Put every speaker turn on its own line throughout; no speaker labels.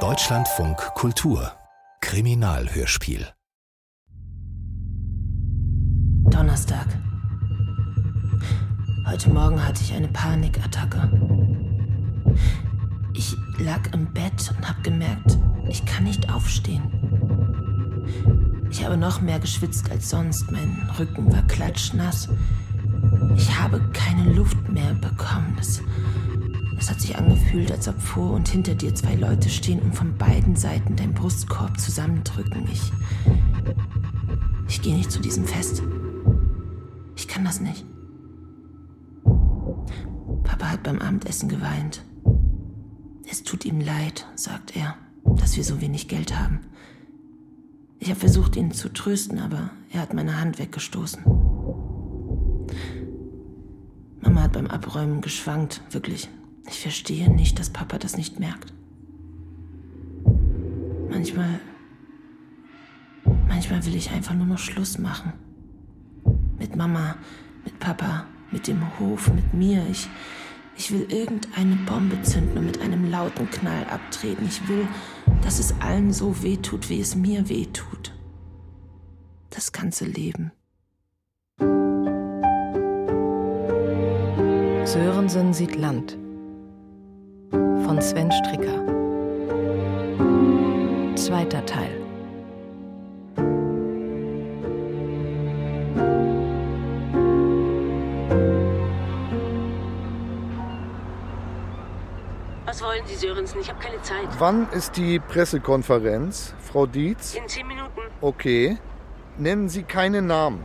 Deutschlandfunk Kultur Kriminalhörspiel
Donnerstag. Heute Morgen hatte ich eine Panikattacke. Ich lag im Bett und habe gemerkt, ich kann nicht aufstehen. Ich habe noch mehr geschwitzt als sonst. Mein Rücken war klatschnass. Ich habe keine Luft mehr bekommen. Es, es hat sich angefühlt, als ob vor und hinter dir zwei Leute stehen und von beiden Seiten deinen Brustkorb zusammendrücken. Ich. Ich gehe nicht zu diesem Fest. Ich kann das nicht. Papa hat beim Abendessen geweint. Es tut ihm leid, sagt er, dass wir so wenig Geld haben. Ich habe versucht, ihn zu trösten, aber er hat meine Hand weggestoßen. Mama hat beim Abräumen geschwankt, wirklich. Ich verstehe nicht, dass Papa das nicht merkt. Manchmal. Manchmal will ich einfach nur noch Schluss machen. Mit Mama, mit Papa, mit dem Hof, mit mir. Ich, ich will irgendeine Bombe zünden und mit einem lauten Knall abtreten. Ich will, dass es allen so weh tut, wie es mir weh tut. Das ganze Leben.
Sörensen sieht Land von Sven Stricker. Zweiter Teil.
Was wollen Sie, Sörensen? Ich habe keine Zeit.
Wann ist die Pressekonferenz, Frau Dietz?
In zehn Minuten.
Okay. Nennen Sie keine Namen.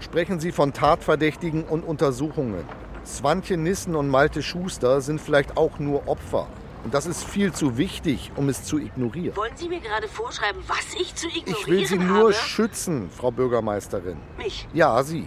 Sprechen Sie von Tatverdächtigen und Untersuchungen. Swantje Nissen und Malte Schuster sind vielleicht auch nur Opfer. Und das ist viel zu wichtig, um es zu ignorieren.
Wollen Sie mir gerade vorschreiben, was ich zu ignorieren
Ich will Sie
habe?
nur schützen, Frau Bürgermeisterin.
Mich?
Ja, Sie.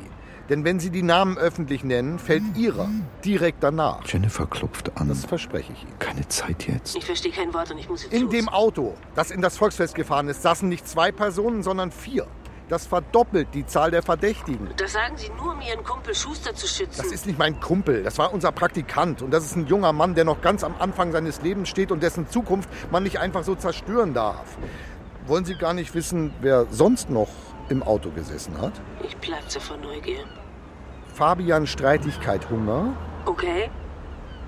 Denn wenn Sie die Namen öffentlich nennen, fällt Ihrer direkt danach.
Jennifer klopft an.
Das verspreche ich Ihnen.
Keine Zeit jetzt.
Ich verstehe kein Wort und ich muss jetzt
In
los.
dem Auto, das in das Volksfest gefahren ist, saßen nicht zwei Personen, sondern vier. Das verdoppelt die Zahl der Verdächtigen.
Das sagen Sie nur, um Ihren Kumpel Schuster zu schützen.
Das ist nicht mein Kumpel, das war unser Praktikant. Und das ist ein junger Mann, der noch ganz am Anfang seines Lebens steht und dessen Zukunft man nicht einfach so zerstören darf. Wollen Sie gar nicht wissen, wer sonst noch im Auto gesessen hat?
ich platze vor Neugier.
Fabian Streitigkeit Hunger
Okay.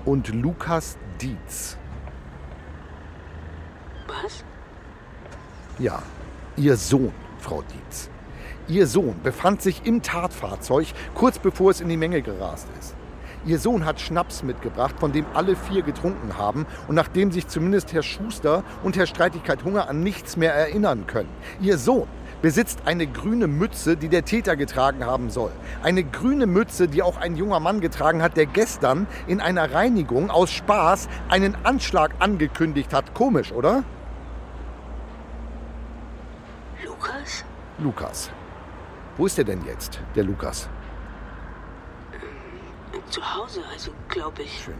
und Lukas Dietz.
Was?
Ja, Ihr Sohn, Frau Dietz. Ihr Sohn befand sich im Tatfahrzeug, kurz bevor es in die Menge gerast ist. Ihr Sohn hat Schnaps mitgebracht, von dem alle vier getrunken haben und nachdem sich zumindest Herr Schuster und Herr Streitigkeit Hunger an nichts mehr erinnern können. Ihr Sohn besitzt eine grüne Mütze, die der Täter getragen haben soll. Eine grüne Mütze, die auch ein junger Mann getragen hat, der gestern in einer Reinigung aus Spaß einen Anschlag angekündigt hat. Komisch, oder?
Lukas?
Lukas. Wo ist er denn jetzt, der Lukas?
Zu Hause, also glaube ich.
Schön.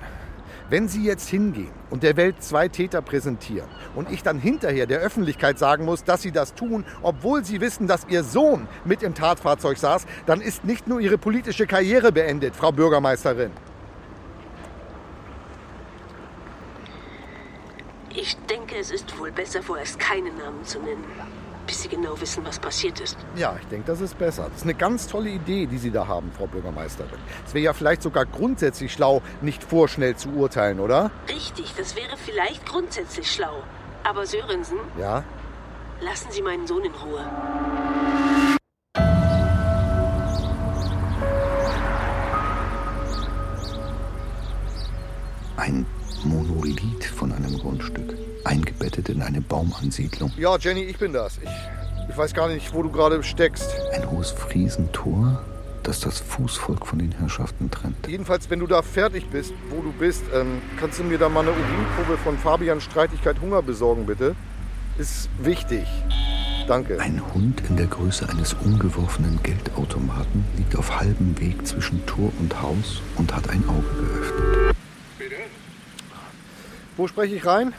Wenn Sie jetzt hingehen und der Welt zwei Täter präsentieren und ich dann hinterher der Öffentlichkeit sagen muss, dass Sie das tun, obwohl Sie wissen, dass Ihr Sohn mit im Tatfahrzeug saß, dann ist nicht nur Ihre politische Karriere beendet, Frau Bürgermeisterin.
Ich denke, es ist wohl besser, vorerst keine Namen zu nennen, bis Sie genau wissen, was passiert ist.
Ja, ich denke, das ist besser. Das ist eine ganz tolle Idee, die Sie da haben, Frau Bürgermeisterin. Es wäre ja vielleicht sogar grundsätzlich schlau, nicht vorschnell zu urteilen, oder?
Richtig, das wäre vielleicht grundsätzlich schlau. Aber Sörensen,
Ja?
lassen Sie meinen Sohn in Ruhe.
Ein Monolith von einem Grundstück, eingebettet in eine Baumansiedlung.
Ja, Jenny, ich bin das. Ich, ich weiß gar nicht, wo du gerade steckst.
Ein hohes Friesentor, das das Fußvolk von den Herrschaften trennt.
Jedenfalls, wenn du da fertig bist, wo du bist, ähm, kannst du mir da mal eine Urinprobe von Fabian Streitigkeit Hunger besorgen, bitte? Ist wichtig. Danke.
Ein Hund in der Größe eines umgeworfenen Geldautomaten liegt auf halbem Weg zwischen Tor und Haus und hat ein Auge geöffnet.
Bitte?
Wo spreche ich rein?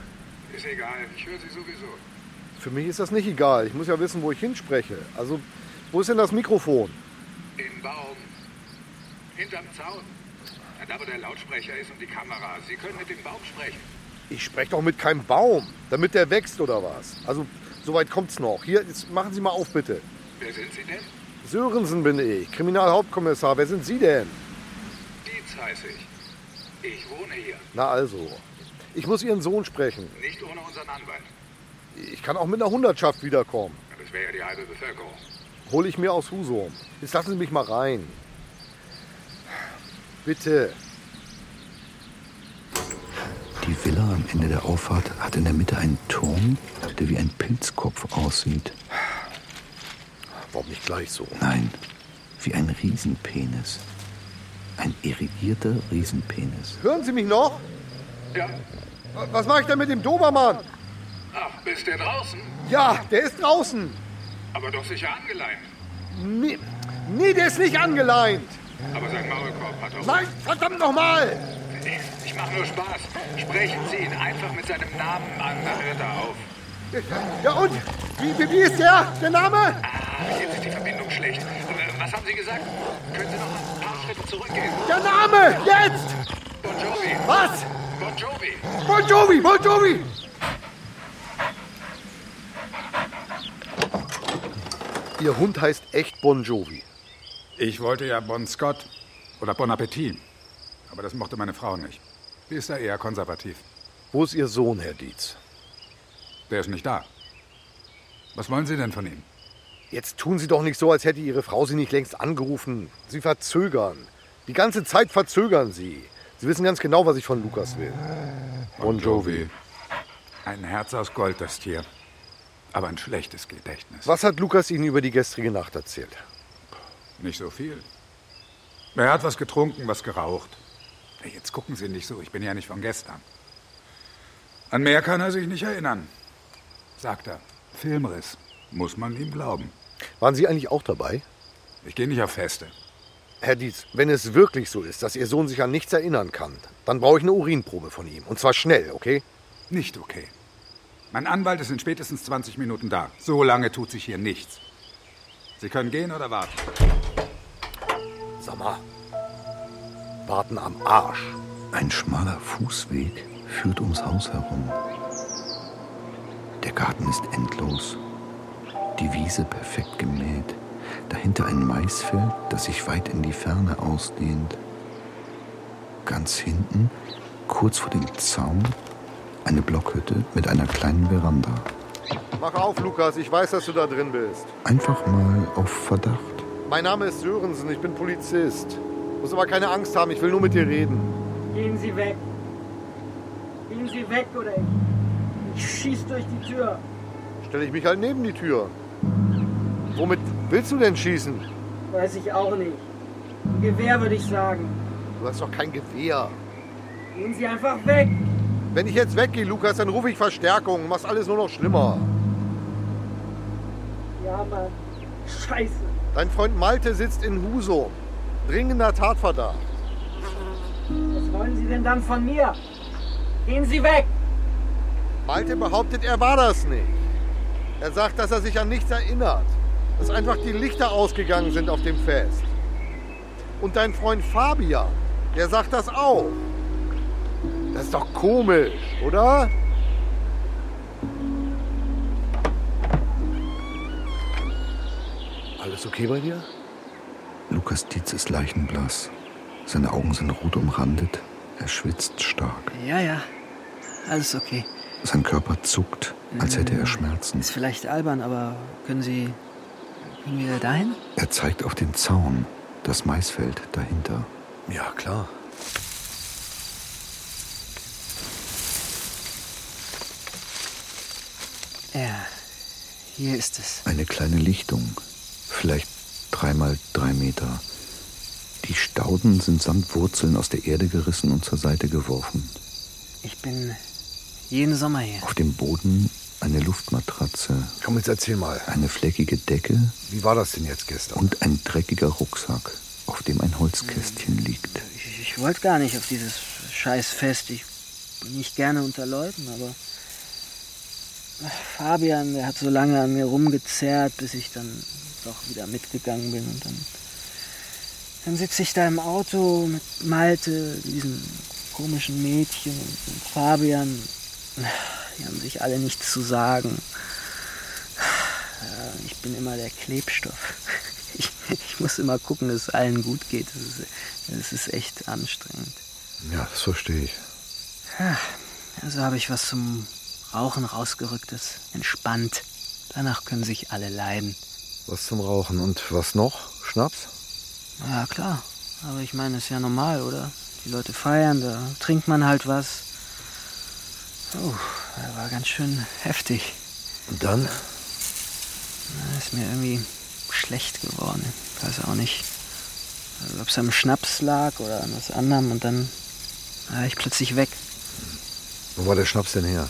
Ist egal, ich höre Sie sowieso.
Für mich ist das nicht egal. Ich muss ja wissen, wo ich hinspreche. Also, wo ist denn das Mikrofon?
Im Baum. Hinterm Zaun. Da, wo der Lautsprecher ist und die Kamera. Sie können mit dem Baum sprechen.
Ich spreche doch mit keinem Baum, damit der wächst oder was. Also, soweit kommt's noch. Hier, jetzt machen Sie mal auf, bitte.
Wer sind Sie denn?
Sörensen bin ich, Kriminalhauptkommissar. Wer sind Sie denn?
Dietz heiße ich. Ich wohne hier.
Na also, ich muss Ihren Sohn sprechen.
Nicht ohne unseren Anwalt.
Ich kann auch mit einer Hundertschaft wiederkommen.
Das wäre ja die halbe Bevölkerung.
Hole ich mir aus Husum. Jetzt lassen Sie mich mal rein. Bitte.
Die Villa am Ende der Auffahrt hat in der Mitte einen Turm, der wie ein Pilzkopf aussieht.
Warum nicht gleich so?
Nein, wie ein Riesenpenis. Ein irrigierter Riesenpenis.
Hören Sie mich noch?
Ja.
Was mache ich denn mit dem Dobermann?
Ach, bist du draußen?
Ja, der ist draußen.
Aber doch sicher angeleint.
Nee, nee der ist nicht angeleint.
Aber sein Maulkorb hat doch...
Nein, verdammt nochmal.
Ich mache nur Spaß. Sprechen Sie ihn einfach mit seinem Namen an, dann hört er auf.
Ja und? Wie, wie, wie ist der? Der Name?
Ah, jetzt ist die Verbindung schlecht. Äh, Was haben Sie gesagt? Können Sie noch ein paar Schritte zurückgehen?
Der Name! Jetzt!
Bon Jovi.
Was?
Bon Jovi.
Bon Jovi! Bon Jovi! Ihr Hund heißt echt Bon Jovi.
Ich wollte ja Bon Scott oder Bon Appetit. Aber das mochte meine Frau nicht. Die ist da eher konservativ.
Wo ist Ihr Sohn, Herr Dietz?
Der ist nicht da. Was wollen Sie denn von ihm?
Jetzt tun Sie doch nicht so, als hätte Ihre Frau Sie nicht längst angerufen. Sie verzögern. Die ganze Zeit verzögern Sie. Sie wissen ganz genau, was ich von Lukas will. Bon Jovi.
Ein Herz aus Gold, das Tier. Aber ein schlechtes Gedächtnis.
Was hat Lukas Ihnen über die gestrige Nacht erzählt?
Nicht so viel. Er hat was getrunken, was geraucht. Jetzt gucken Sie nicht so, ich bin ja nicht von gestern. An mehr kann er sich nicht erinnern. Sagt er. Filmriss. Muss man ihm glauben.
Waren Sie eigentlich auch dabei?
Ich gehe nicht auf Feste.
Herr Dietz, wenn es wirklich so ist, dass Ihr Sohn sich an nichts erinnern kann, dann brauche ich eine Urinprobe von ihm. Und zwar schnell, okay?
Nicht okay. Mein Anwalt ist in spätestens 20 Minuten da. So lange tut sich hier nichts. Sie können gehen oder warten.
Sag mal. Warten am Arsch.
Ein schmaler Fußweg führt ums Haus herum. Der Garten ist endlos. Die Wiese perfekt gemäht. Dahinter ein Maisfeld, das sich weit in die Ferne ausdehnt. Ganz hinten, kurz vor dem Zaun, eine Blockhütte mit einer kleinen Veranda.
Mach auf, Lukas. Ich weiß, dass du da drin bist.
Einfach mal auf Verdacht.
Mein Name ist Sörensen. Ich bin Polizist. Muss aber keine Angst haben. Ich will nur mit dir reden.
Gehen Sie weg. Gehen Sie weg oder ich, ich schieß durch die Tür.
Stelle ich mich halt neben die Tür. Womit willst du denn schießen?
Weiß ich auch nicht. Ein Gewehr würde ich sagen.
Du hast doch kein Gewehr.
Gehen Sie einfach weg.
Wenn ich jetzt weggehe, Lukas, dann rufe ich Verstärkung. und Machst alles nur noch schlimmer.
Ja, Mann. Scheiße.
Dein Freund Malte sitzt in Husum. Dringender Tatverdacht.
Was wollen Sie denn dann von mir? Gehen Sie weg.
Malte behauptet, er war das nicht. Er sagt, dass er sich an nichts erinnert. Dass einfach die Lichter ausgegangen sind auf dem Fest. Und dein Freund Fabian, der sagt das auch. Das ist doch komisch, oder? Alles okay bei dir?
Lukas Dietz ist leichenblass. Seine Augen sind rot umrandet. Er schwitzt stark.
Ja, ja. Alles okay.
Sein Körper zuckt, als hätte er Schmerzen.
Ist vielleicht albern, aber können Sie. Können wir dahin?
Er zeigt auf den Zaun, das Maisfeld dahinter.
Ja, klar.
Ja, hier ist es.
Eine kleine Lichtung, vielleicht dreimal drei Meter. Die Stauden sind samt Wurzeln aus der Erde gerissen und zur Seite geworfen.
Ich bin jeden Sommer hier.
Auf dem Boden eine Luftmatratze,
Komm, jetzt erzähl mal.
eine fleckige Decke
Wie war das denn jetzt gestern?
und ein dreckiger Rucksack, auf dem ein Holzkästchen liegt.
Ich, ich wollte gar nicht auf dieses Scheißfest. Ich bin nicht gerne unter Leuten, aber. Fabian, der hat so lange an mir rumgezerrt, bis ich dann doch wieder mitgegangen bin. Und dann, dann sitze ich da im Auto mit Malte, diesem komischen Mädchen und Fabian. Die haben sich alle nichts zu sagen. Ich bin immer der Klebstoff. Ich, ich muss immer gucken, dass es allen gut geht. Das ist, das ist echt anstrengend.
Ja, das verstehe ich.
Ja, also habe ich was zum Rauchen rausgerücktes. Entspannt. Danach können sich alle leiden.
Was zum Rauchen und was noch? Schnaps?
Ja, klar. Aber ich meine, ist ja normal, oder? Die Leute feiern, da trinkt man halt was. Oh, das war ganz schön heftig.
Und dann?
Na, ist mir irgendwie schlecht geworden. Ich weiß auch nicht, ob es am Schnaps lag oder an was anderem. Und dann war ich plötzlich weg.
Wo war der Schnaps denn her?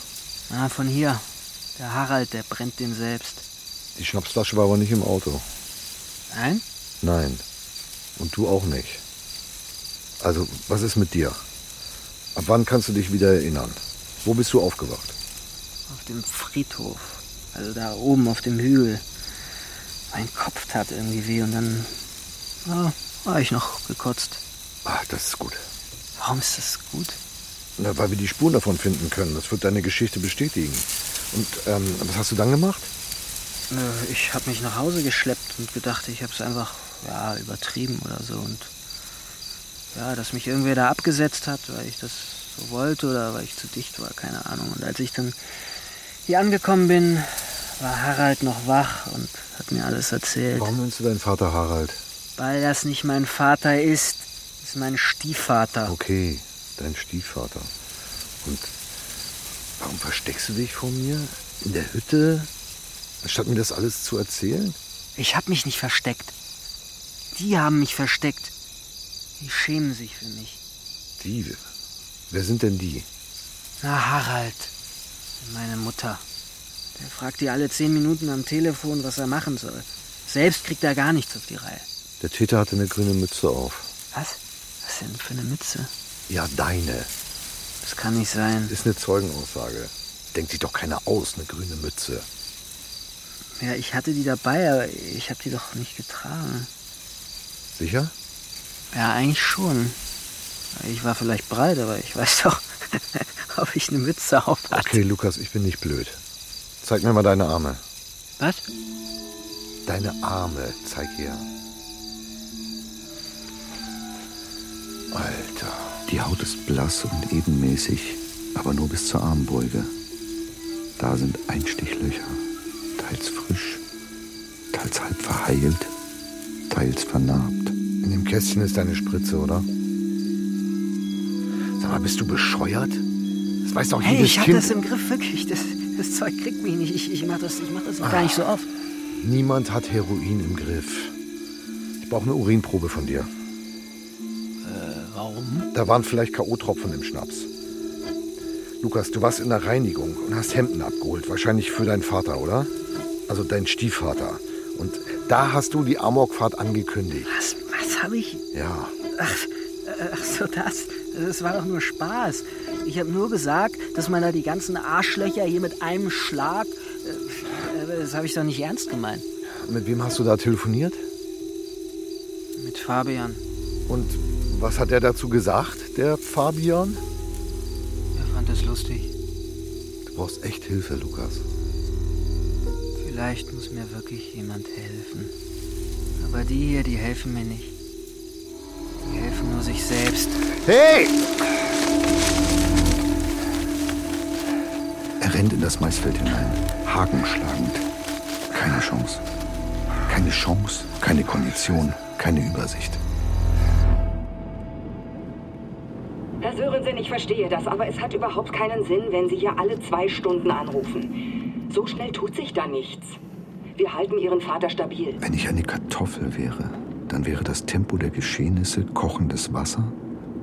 Ah, von hier. Der Harald, der brennt den selbst.
Die Schnapsflasche war aber nicht im Auto.
Nein?
Nein. Und du auch nicht. Also, was ist mit dir? Ab wann kannst du dich wieder erinnern? Wo bist du aufgewacht?
Auf dem Friedhof. Also da oben auf dem Hügel. Mein Kopf tat irgendwie weh und dann oh, war ich noch gekotzt.
Ach, das ist gut.
Warum ist das gut?
Na, weil wir die Spuren davon finden können. Das wird deine Geschichte bestätigen. Und ähm, was hast du dann gemacht?
Ich habe mich nach Hause geschleppt und gedacht, ich habe es einfach ja, übertrieben oder so. Und ja, dass mich irgendwer da abgesetzt hat, weil ich das so wollte oder weil ich zu dicht war, keine Ahnung. Und als ich dann hier angekommen bin, war Harald noch wach und hat mir alles erzählt.
Warum nennst du deinen Vater Harald?
Weil das nicht mein Vater ist, das ist mein Stiefvater.
Okay, dein Stiefvater. Und warum versteckst du dich vor mir? In der Hütte? Anstatt mir das alles zu erzählen?
Ich habe mich nicht versteckt. Die haben mich versteckt. Die schämen sich für mich.
Die? Wer sind denn die?
Na, Harald. Meine Mutter. Der fragt die alle zehn Minuten am Telefon, was er machen soll. Selbst kriegt er gar nichts auf die Reihe.
Der Täter hatte eine grüne Mütze auf.
Was? Was denn für eine Mütze?
Ja, deine.
Das kann nicht sein.
Ist eine Zeugenaussage. Denkt sich doch keiner aus, eine grüne Mütze.
Ja, ich hatte die dabei, aber ich habe die doch nicht getragen.
Sicher?
Ja, eigentlich schon. Ich war vielleicht breit, aber ich weiß doch, ob ich eine Mütze auf hatte.
Okay, Lukas, ich bin nicht blöd. Zeig mir mal deine Arme.
Was?
Deine Arme, zeig her. Alter. Die Haut ist blass und ebenmäßig, aber nur bis zur Armbeuge. Da sind Einstichlöcher, teils frisch, teils halb verheilt, teils vernarbt. In dem Kästchen ist deine Spritze, oder? Sag mal, bist du bescheuert? Das weiß doch
Hey,
jedes
ich hab
Kind.
das im Griff, wirklich. Das, das Zeug kriegt mich nicht. Ich, ich mach das, ich mach das gar nicht so oft.
Niemand hat Heroin im Griff. Ich brauche eine Urinprobe von dir.
Warum?
Da waren vielleicht K.O.-Tropfen im Schnaps. Lukas, du warst in der Reinigung und hast Hemden abgeholt. Wahrscheinlich für deinen Vater, oder? Also deinen Stiefvater. Und da hast du die Amokfahrt angekündigt.
Was, was habe ich?
Ja.
Ach, äh, ach so, das. Das war doch nur Spaß. Ich habe nur gesagt, dass man da die ganzen Arschlöcher hier mit einem Schlag. Äh, das habe ich doch nicht ernst gemeint.
Mit wem hast du da telefoniert?
Mit Fabian.
Und was hat er dazu gesagt, der Fabian?
Er fand das lustig.
Du brauchst echt Hilfe, Lukas.
Vielleicht muss mir wirklich jemand helfen. Aber die hier, die helfen mir nicht. Nur sich selbst.
Hey! Er rennt in das Maisfeld hinein, hakenschlagend. Keine Chance. Keine Chance, keine Kondition, keine Übersicht.
Herr Sörensen, ich verstehe das, aber es hat überhaupt keinen Sinn, wenn Sie hier alle zwei Stunden anrufen. So schnell tut sich da nichts. Wir halten Ihren Vater stabil.
Wenn ich eine Kartoffel wäre, dann wäre das Tempo der Geschehnisse kochendes Wasser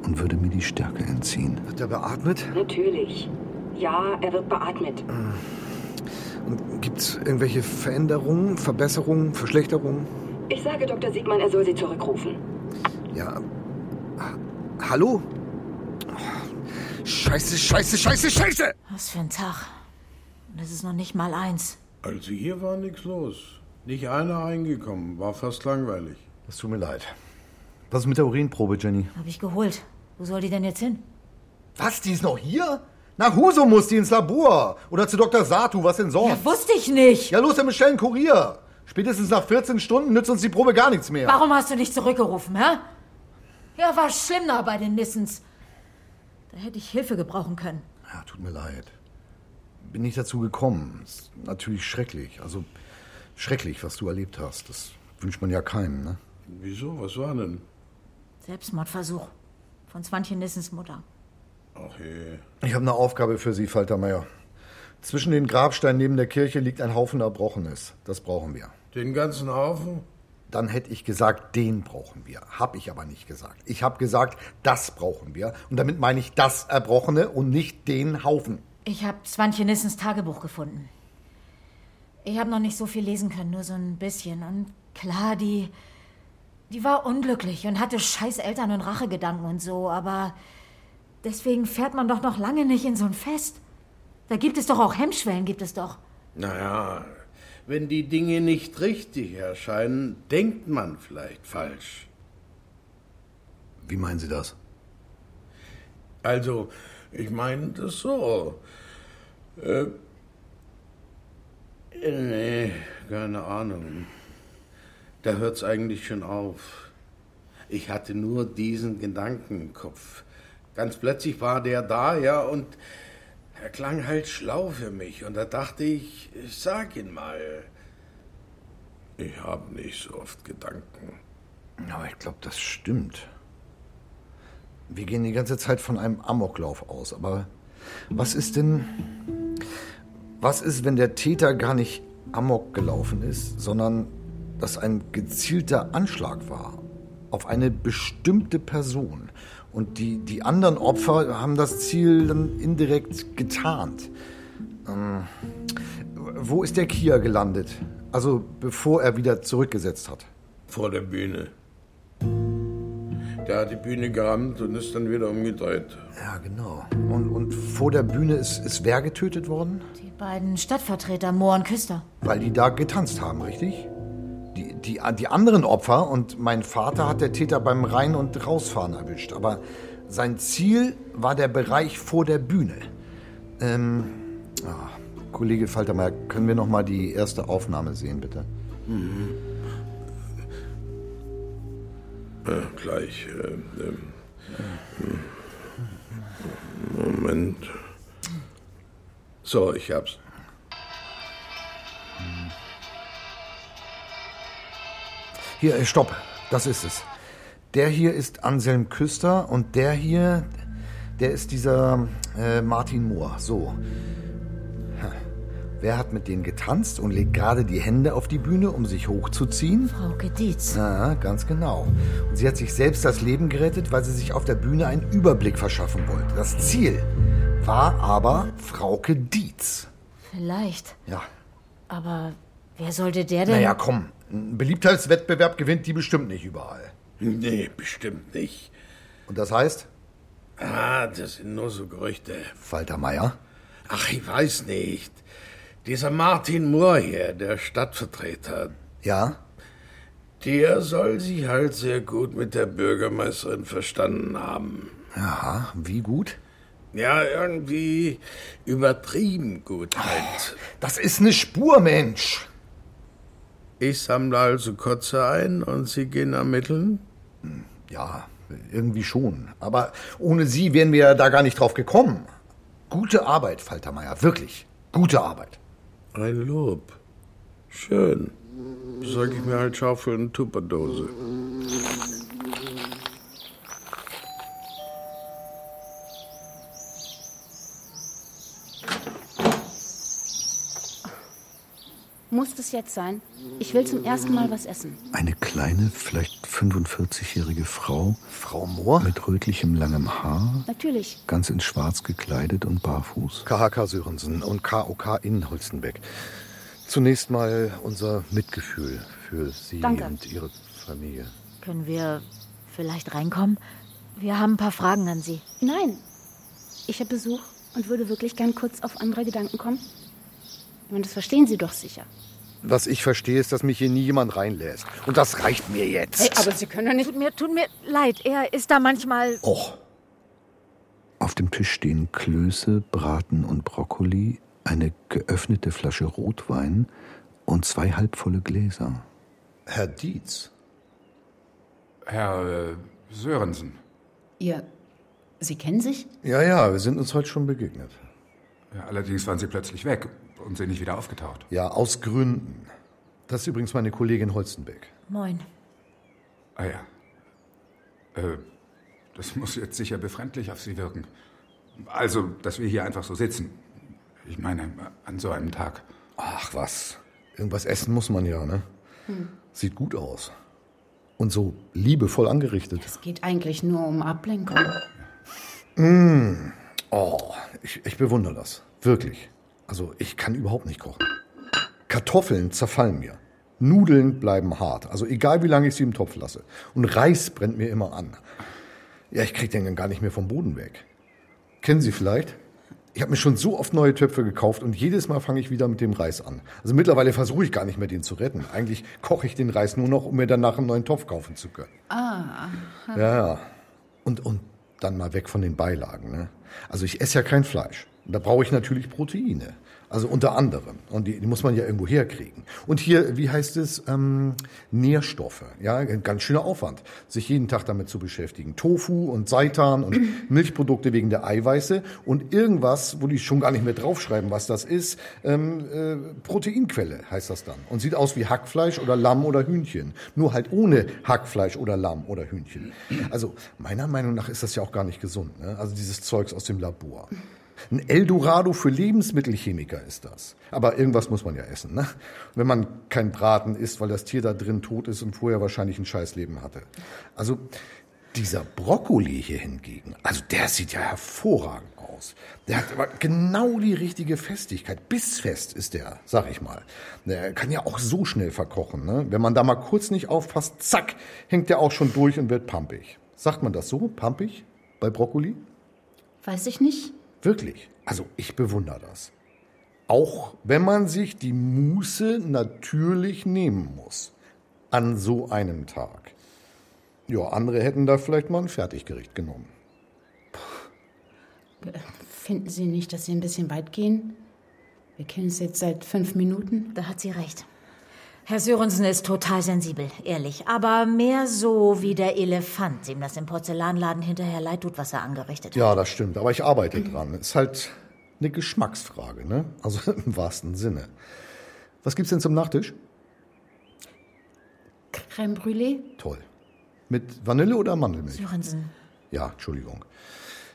und würde mir die Stärke entziehen. Hat er beatmet?
Natürlich. Ja, er wird beatmet.
Und gibt's irgendwelche Veränderungen, Verbesserungen, Verschlechterungen?
Ich sage Dr. Siegmann, er soll Sie zurückrufen.
Ja. Hallo? Scheiße, scheiße, scheiße, scheiße!
Was für ein Tag. Und es ist noch nicht mal eins.
Als Sie hier waren, nichts los. Nicht einer eingekommen. War fast langweilig.
Es tut mir leid. Was ist mit der Urinprobe, Jenny?
Hab ich geholt. Wo soll die denn jetzt hin?
Was? Die ist noch hier?
Nach Husum muss die ins Labor. Oder zu Dr. Satu, was denn sonst?
Ja, wusste ich nicht.
Ja, los, dann bestellen einen Kurier. Spätestens nach 14 Stunden nützt uns die Probe gar nichts mehr.
Warum hast du nicht zurückgerufen, hä? Ja, war schlimm da bei den Nissens. Da hätte ich Hilfe gebrauchen können.
Ja, tut mir leid. Bin nicht dazu gekommen. Ist natürlich schrecklich. Also schrecklich, was du erlebt hast. Das wünscht man ja keinem, ne?
Wieso? Was war denn?
Selbstmordversuch. Von Swantje Nissens Mutter.
Ach je.
Ich habe eine Aufgabe für Sie, Faltermeier. Zwischen den Grabsteinen neben der Kirche liegt ein Haufen Erbrochenes. Das brauchen wir.
Den ganzen Haufen?
Dann hätte ich gesagt, den brauchen wir. Hab ich aber nicht gesagt. Ich habe gesagt, das brauchen wir. Und damit meine ich das Erbrochene und nicht den Haufen.
Ich habe Swantje Nissens Tagebuch gefunden. Ich habe noch nicht so viel lesen können, nur so ein bisschen. Und klar, die. Die war unglücklich und hatte scheiß Eltern und Rachegedanken und so, aber deswegen fährt man doch noch lange nicht in so ein Fest. Da gibt es doch auch Hemmschwellen, gibt es doch.
Naja, wenn die Dinge nicht richtig erscheinen, denkt man vielleicht falsch.
Wie meinen Sie das?
Also, ich meine das so. Äh, nee, keine Ahnung. Da hört's eigentlich schon auf. Ich hatte nur diesen Gedanken im Kopf. Ganz plötzlich war der da, ja, und er klang halt schlau für mich. Und da dachte ich, ich sag ihn mal. Ich habe nicht so oft Gedanken.
Aber ich glaube, das stimmt. Wir gehen die ganze Zeit von einem Amoklauf aus. Aber was ist denn. Was ist, wenn der Täter gar nicht Amok gelaufen ist, sondern dass ein gezielter Anschlag war auf eine bestimmte Person? Und die, die anderen Opfer haben das Ziel dann indirekt getarnt. Ähm, wo ist der Kia gelandet? Also bevor er wieder zurückgesetzt hat.
Vor der Bühne. Der hat die Bühne gerammt und ist dann wieder umgedreht.
Ja, genau. Und, und vor der Bühne ist, ist wer getötet worden?
Die beiden Stadtvertreter, Mohr und Küster.
Weil die da getanzt haben, richtig? Die, die, anderen Opfer und mein Vater hat der Täter beim Rein- und Rausfahren erwischt. Aber sein Ziel war der Bereich vor der Bühne. Ähm, ah, Kollege Faltermeier, können wir noch mal die erste Aufnahme sehen, bitte?
Mhm. Äh, gleich. Äh, ähm, Moment. So, ich hab's.
Hier, äh, stopp. Das ist es. Der hier ist Anselm Küster und der hier, der ist dieser äh, Martin Mohr. So. Wer hat mit denen getanzt und legt gerade die Hände auf die Bühne, um sich hochzuziehen?
Frau Dietz.
Ja, ganz genau. Und sie hat sich selbst das Leben gerettet, weil sie sich auf der Bühne einen Überblick verschaffen wollte. Das Ziel war aber Frauke Dietz.
Vielleicht.
Ja.
Aber wer sollte der denn?
Naja, komm. Ein Beliebtheitswettbewerb gewinnt die bestimmt nicht überall.
Nee, bestimmt nicht.
Und das heißt?
Ah, das sind nur so Gerüchte.
Faltermeier?
Ach, ich weiß nicht. Dieser Martin Mohr hier, der Stadtvertreter.
Ja?
Der soll sich halt sehr gut mit der Bürgermeisterin verstanden haben.
Aha, wie gut?
Ja, irgendwie übertrieben gut halt.
Das ist eine Spur, Mensch.
Ich sammle also Kotze ein und Sie gehen ermitteln?
Ja, irgendwie schon. Aber ohne Sie wären wir da gar nicht drauf gekommen. Gute Arbeit, Faltermeier, wirklich. Gute Arbeit.
Ein Lob. Schön. Sag ich mir halt Schaufel und Tupperdose.
Muss das jetzt sein? Ich will zum ersten Mal was essen.
Eine kleine, vielleicht 45-jährige Frau.
Frau Mohr?
Mit rötlichem langem Haar.
Natürlich.
Ganz in schwarz gekleidet und barfuß.
KHK Sörensen und KOK in Holstenbeck. Zunächst mal unser Mitgefühl für Sie
Danke.
und Ihre Familie.
Können wir vielleicht reinkommen? Wir haben ein paar Fragen an Sie.
Nein. Ich habe Besuch und würde wirklich gern kurz auf andere Gedanken kommen. Und das verstehen Sie doch sicher.
Was ich verstehe, ist, dass mich hier nie jemand reinlässt. Und das reicht mir jetzt.
Hey, aber Sie können doch nicht.
Tut mir, tut mir leid, er ist da manchmal.
Och.
Auf dem Tisch stehen Klöße, Braten und Brokkoli, eine geöffnete Flasche Rotwein und zwei halbvolle Gläser.
Herr Dietz.
Herr äh, Sörensen.
Ihr. Sie kennen sich?
Ja, ja, wir sind uns heute schon begegnet.
Ja, allerdings waren Sie plötzlich weg und sind nicht wieder aufgetaucht.
Ja, aus Gründen. Das ist übrigens meine Kollegin Holstenbeck.
Moin.
Ah ja. Äh, das muss jetzt sicher befremdlich auf Sie wirken. Also, dass wir hier einfach so sitzen. Ich meine, an so einem Tag.
Ach was. Irgendwas essen muss man ja, ne?
Hm.
Sieht gut aus. Und so liebevoll angerichtet.
Es geht eigentlich nur um Ablenkung.
Mmh. Oh, ich, ich bewundere das. Wirklich. Also, ich kann überhaupt nicht kochen. Kartoffeln zerfallen mir. Nudeln bleiben hart. Also, egal wie lange ich sie im Topf lasse. Und Reis brennt mir immer an. Ja, ich krieg den dann gar nicht mehr vom Boden weg. Kennen Sie vielleicht? Ich habe mir schon so oft neue Töpfe gekauft und jedes Mal fange ich wieder mit dem Reis an. Also mittlerweile versuche ich gar nicht mehr, den zu retten. Eigentlich koche ich den Reis nur noch, um mir danach einen neuen Topf kaufen zu können.
Ah.
Ja, ja. Und, und dann mal weg von den Beilagen. Ne? Also ich esse ja kein Fleisch. Da brauche ich natürlich Proteine. Also unter anderem. Und die, die muss man ja irgendwo herkriegen. Und hier, wie heißt es, ähm, Nährstoffe. Ja, ein ganz schöner Aufwand, sich jeden Tag damit zu beschäftigen. Tofu und Seitan und Milchprodukte wegen der Eiweiße und irgendwas, wo die schon gar nicht mehr draufschreiben, was das ist. Ähm, äh, Proteinquelle heißt das dann. Und sieht aus wie Hackfleisch oder Lamm oder Hühnchen. Nur halt ohne Hackfleisch oder Lamm oder Hühnchen. Also meiner Meinung nach ist das ja auch gar nicht gesund. Ne? Also dieses Zeugs aus dem Labor. Ein Eldorado für Lebensmittelchemiker ist das. Aber irgendwas muss man ja essen, ne? Wenn man kein Braten isst, weil das Tier da drin tot ist und vorher wahrscheinlich ein Scheißleben hatte. Also dieser Brokkoli hier hingegen, also der sieht ja hervorragend aus. Der hat aber genau die richtige Festigkeit. Bissfest ist der, sag ich mal. Der kann ja auch so schnell verkochen, ne? Wenn man da mal kurz nicht aufpasst, zack, hängt der auch schon durch und wird pampig. Sagt man das so, pampig, bei Brokkoli?
Weiß ich nicht.
Wirklich. Also ich bewundere das. Auch wenn man sich die Muße natürlich nehmen muss. An so einem Tag. Ja, andere hätten da vielleicht mal ein Fertiggericht genommen.
Finden Sie nicht, dass Sie ein bisschen weit gehen? Wir kennen es jetzt seit fünf Minuten.
Da hat sie recht. Herr Sörensen ist total sensibel, ehrlich. Aber mehr so wie der Elefant, dem das im Porzellanladen hinterher leid tut, was er angerichtet hat.
Ja, das stimmt. Aber ich arbeite dran. Ist halt eine Geschmacksfrage, ne? Also im wahrsten Sinne. Was gibt's denn zum Nachtisch?
Crème Brûlée?
Toll. Mit Vanille oder Mandelmilch?
Sörensen.
Ja, Entschuldigung.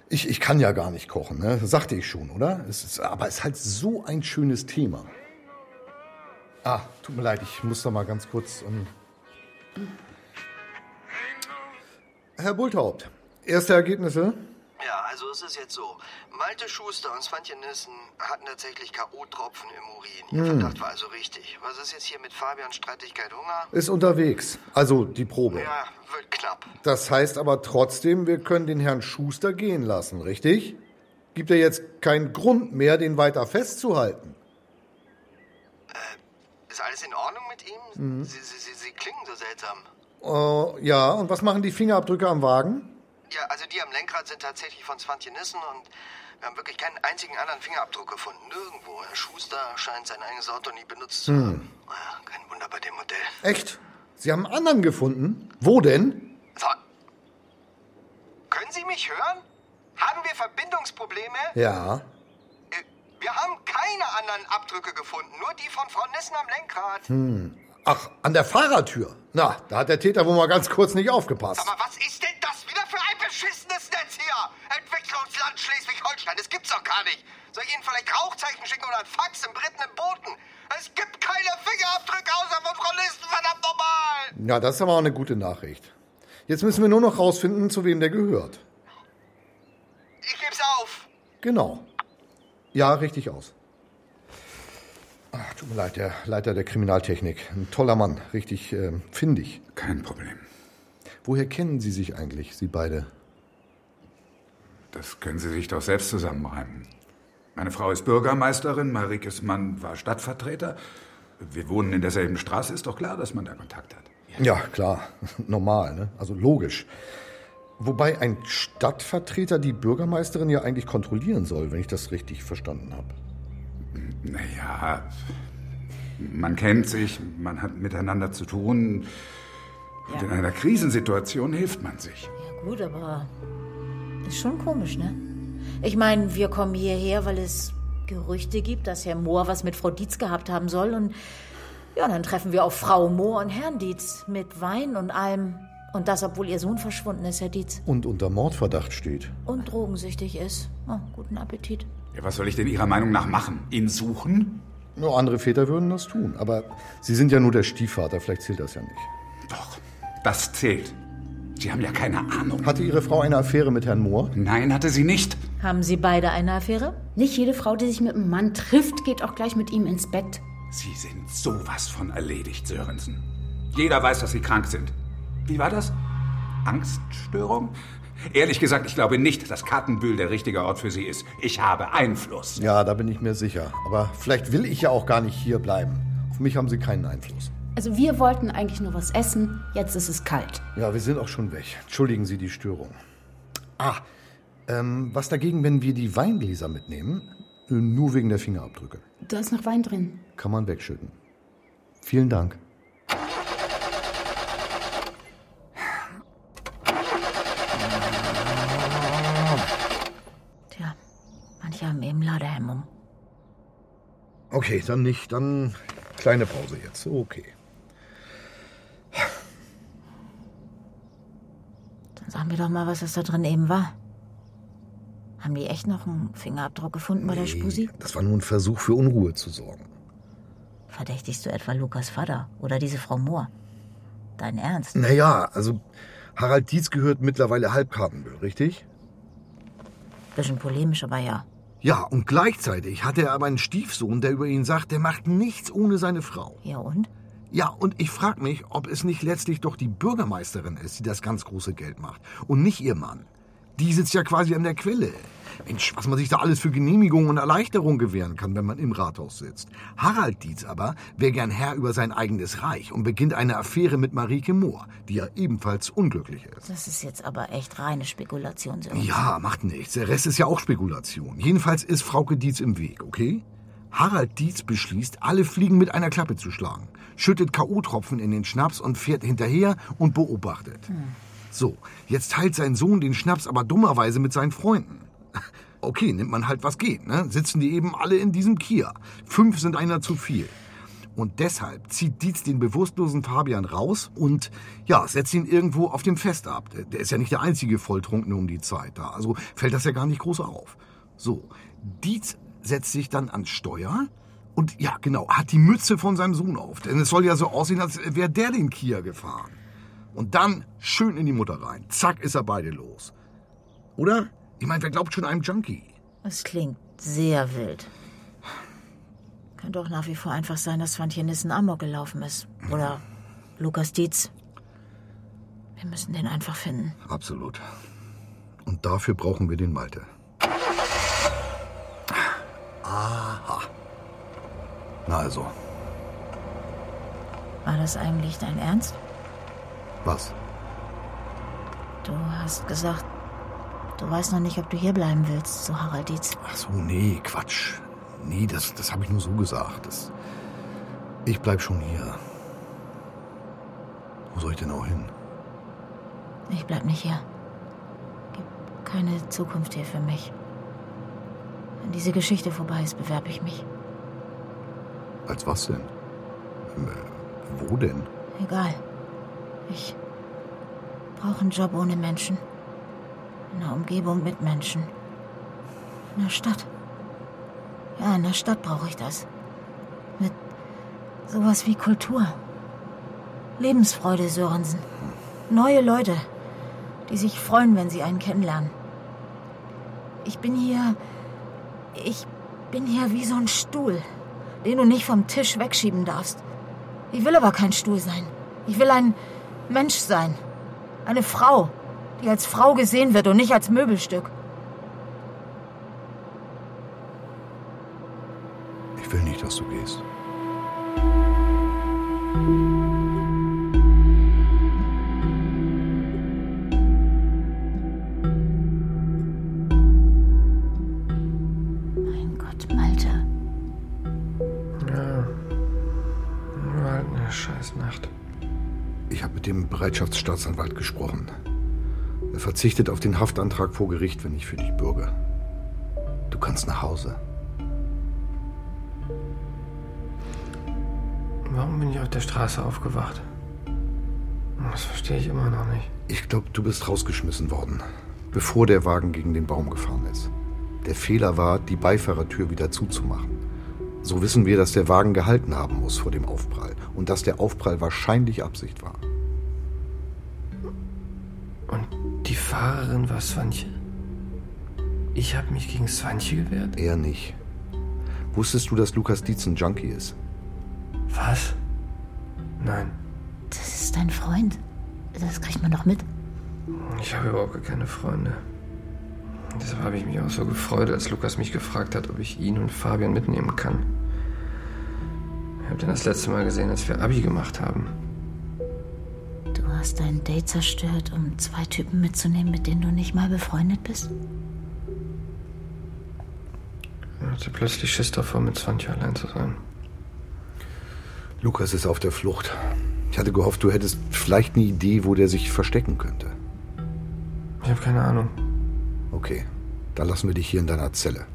Ich, ich kann ja gar nicht kochen, ne? Das sagte ich schon, oder? Es ist, aber es ist halt so ein schönes Thema. Ah, tut mir leid, ich muss da mal ganz kurz. Ähm Herr Bulthaupt, erste Ergebnisse?
Ja, also es ist jetzt so. Malte Schuster und Svantje Nissen hatten tatsächlich K.O.-Tropfen im Urin. Ihr
Hm.
Verdacht war also richtig. Was ist jetzt hier mit Fabians Streitigkeit Hunger?
Ist unterwegs. Also die Probe.
Ja, wird knapp.
Das heißt aber trotzdem, wir können den Herrn Schuster gehen lassen, richtig? Gibt er jetzt keinen Grund mehr, den weiter festzuhalten?
Ist alles in Ordnung mit ihm?
Mhm.
Sie, sie, sie, sie klingen so seltsam.
Äh, ja, und was machen die Fingerabdrücke am Wagen?
Ja, also die am Lenkrad sind tatsächlich von Svantje Nissen und wir haben wirklich keinen einzigen anderen Fingerabdruck gefunden. Nirgendwo. Herr Schuster scheint sein eigenes Auto nie benutzt zu haben.
Hm.
Kein Wunder bei dem Modell.
Echt? Sie haben einen anderen gefunden? Wo denn?
So. Können Sie mich hören? Haben wir Verbindungsprobleme?
Ja.
Wir haben keine anderen Abdrücke gefunden, nur die von Frau Nissen am Lenkrad.
Hm. Ach, an der Fahrertür. Na, da hat der Täter wohl mal ganz kurz nicht aufgepasst.
Aber was ist denn das wieder für ein beschissenes Netz hier? Entwicklungsland Schleswig-Holstein, das gibt's doch gar nicht. Soll ich Ihnen vielleicht Rauchzeichen schicken oder ein Fax im Briten im Boten? Es gibt keine Fingerabdrücke außer von Frau Nissen, verdammt nochmal!
Ja, das ist aber auch eine gute Nachricht. Jetzt müssen wir nur noch rausfinden, zu wem der gehört.
Ich geb's auf.
Genau. Ja, richtig aus. Ach, tut mir leid, der Leiter der Kriminaltechnik. Ein toller Mann, richtig äh, findig.
Kein Problem.
Woher kennen Sie sich eigentlich, Sie beide?
Das können Sie sich doch selbst zusammenreimen. Meine Frau ist Bürgermeisterin, Marikes Mann war Stadtvertreter. Wir wohnen in derselben Straße, ist doch klar, dass man da Kontakt hat.
Ja, klar. Normal, ne? Also logisch. Wobei ein Stadtvertreter die Bürgermeisterin ja eigentlich kontrollieren soll, wenn ich das richtig verstanden habe.
Naja, man kennt sich, man hat miteinander zu tun. Und in einer Krisensituation hilft man sich.
Ja, gut, aber ist schon komisch, ne? Ich meine, wir kommen hierher, weil es Gerüchte gibt, dass Herr Mohr was mit Frau Dietz gehabt haben soll. Und ja, dann treffen wir auf Frau Mohr und Herrn Dietz mit Wein und allem. Und das, obwohl ihr Sohn verschwunden ist, Herr Dietz.
Und unter Mordverdacht steht.
Und drogensüchtig ist. Oh, guten Appetit.
Ja, was soll ich denn Ihrer Meinung nach machen? Ihn suchen?
Nur andere Väter würden das tun. Aber Sie sind ja nur der Stiefvater, vielleicht zählt das ja nicht.
Doch, das zählt. Sie haben ja keine Ahnung.
Hatte Ihre Frau eine Affäre mit Herrn Mohr?
Nein, hatte sie nicht.
Haben Sie beide eine Affäre?
Nicht jede Frau, die sich mit einem Mann trifft, geht auch gleich mit ihm ins Bett.
Sie sind sowas von erledigt, Sörensen. Jeder weiß, dass Sie krank sind. Wie war das? Angststörung? Ehrlich gesagt, ich glaube nicht, dass Kartenbühl der richtige Ort für Sie ist. Ich habe Einfluss.
Ja, da bin ich mir sicher. Aber vielleicht will ich ja auch gar nicht hier bleiben. Auf mich haben Sie keinen Einfluss.
Also wir wollten eigentlich nur was essen, jetzt ist es kalt.
Ja, wir sind auch schon weg. Entschuldigen Sie die Störung. Ah, ähm, was dagegen, wenn wir die Weingläser mitnehmen? Äh, Nur wegen der Fingerabdrücke.
Da ist noch Wein drin.
Kann man wegschütten. Vielen Dank.
Tja, manche haben eben Ladehemmung.
Okay, dann nicht. Dann kleine Pause jetzt. Okay.
Dann sagen wir doch mal, was das da drin eben war. Haben die echt noch einen Fingerabdruck gefunden bei der Spusi?
Das war nur ein Versuch, für Unruhe zu sorgen.
Verdächtigst du etwa Lukas Vater oder diese Frau Mohr? Dein Ernst?
Naja, also Harald Dietz gehört mittlerweile Halbkartenbüll, richtig?
Bisschen polemisch, aber ja.
Ja, und gleichzeitig hat er aber einen Stiefsohn, der über ihn sagt, der macht nichts ohne seine Frau.
Ja und?
Ja, und ich frage mich, ob es nicht letztlich doch die Bürgermeisterin ist, die das ganz große Geld macht und nicht ihr Mann. Die sitzt ja quasi an der Quelle. Mensch, was man sich da alles für Genehmigungen und Erleichterungen gewähren kann, wenn man im Rathaus sitzt. Harald Dietz aber wäre gern Herr über sein eigenes Reich und beginnt eine Affäre mit Marike Mohr, die ja ebenfalls unglücklich ist.
Das ist jetzt aber echt reine Spekulation. Sören.
Ja, macht nichts. Der Rest ist ja auch Spekulation. Jedenfalls ist Frauke Dietz im Weg, okay? Harald Dietz beschließt, alle Fliegen mit einer Klappe zu schlagen, schüttet K.O.-Tropfen in den Schnaps und fährt hinterher und beobachtet. So, jetzt teilt sein Sohn den Schnaps aber dummerweise mit seinen Freunden. Okay, nimmt man halt was geht, ne? Sitzen die eben alle in diesem Kia. Fünf sind einer zu viel. Und deshalb zieht Dietz den bewusstlosen Fabian raus und ja, setzt ihn irgendwo auf dem Fest ab. Der- ist ja nicht der einzige Volltrunkene um die Zeit da. Also fällt das ja gar nicht groß auf. So, Dietz setzt sich dann ans Steuer und ja, genau, hat die Mütze von seinem Sohn auf. Denn es soll ja so aussehen, als wäre der den Kia gefahren. Und dann schön in die Mutter rein. Zack, ist er beide los. Oder? Ich meine, wer glaubt schon einem Junkie?
Es klingt sehr wild. Könnte auch nach wie vor einfach sein, dass Swantje Nissen Amok gelaufen ist. Oder Lukas Dietz. Wir müssen den einfach finden.
Absolut. Und dafür brauchen wir den Malte. Aha. Na also,
War das eigentlich dein Ernst?
Was?
Du hast gesagt, du weißt noch nicht, ob du hier bleiben willst, zu Harald Dietz.
Ach so, nee, Quatsch. Nee, das, das habe ich nur so gesagt. Das, ich bleib schon hier. Wo soll ich denn auch hin?
Ich bleib nicht hier. Gibt keine Zukunft hier für mich. Wenn diese Geschichte vorbei ist, bewerbe ich mich.
Als was denn? Äh, Wo denn?
Egal. Ich brauche einen Job ohne Menschen. In einer Umgebung mit Menschen. In der Stadt. Ja, in der Stadt brauche ich das. Mit sowas wie Kultur. Lebensfreude, Sörensen. Neue Leute, die sich freuen, wenn sie einen kennenlernen. Ich bin hier. Ich bin hier wie so ein Stuhl, den du nicht vom Tisch wegschieben darfst. Ich will aber kein Stuhl sein. Ich will ein Mensch sein. Eine Frau, die als Frau gesehen wird und nicht als Möbelstück.
Ich will nicht, dass du gehst.
Bereitschaftsstaatsanwalt gesprochen. Er verzichtet auf den Haftantrag vor Gericht, wenn ich für dich bürge. Du kannst nach Hause.
Warum bin ich auf der Straße aufgewacht? Das verstehe ich immer noch nicht.
Ich glaube, du bist rausgeschmissen worden, bevor der Wagen gegen den Baum gefahren ist. Der Fehler war, die Beifahrertür wieder zuzumachen. So wissen wir, dass der Wagen gehalten haben muss vor dem Aufprall und dass der Aufprall wahrscheinlich Absicht war.
Fahrerin war Swantje? Ich habe mich gegen Swantje gewehrt?
Er nicht. Wusstest du, dass Lukas Dietz ein Junkie ist?
Was? Nein.
Das ist dein Freund. Das kriegt man doch mit.
Ich habe überhaupt gar keine Freunde. Deshalb habe ich mich auch so gefreut, als Lukas mich gefragt hat, ob ich ihn und Fabian mitnehmen kann. Ich habe den das letzte Mal gesehen, als wir Abi gemacht haben.
Du hast dein Date zerstört, um zwei Typen mitzunehmen, mit denen du nicht mal befreundet bist?
Ich hatte plötzlich Schiss davor, mit Swantje allein zu sein.
Lukas ist auf der Flucht. Ich hatte gehofft, du hättest vielleicht eine Idee, wo der sich verstecken könnte.
Ich habe keine Ahnung.
Okay, dann lassen wir dich hier in deiner Zelle.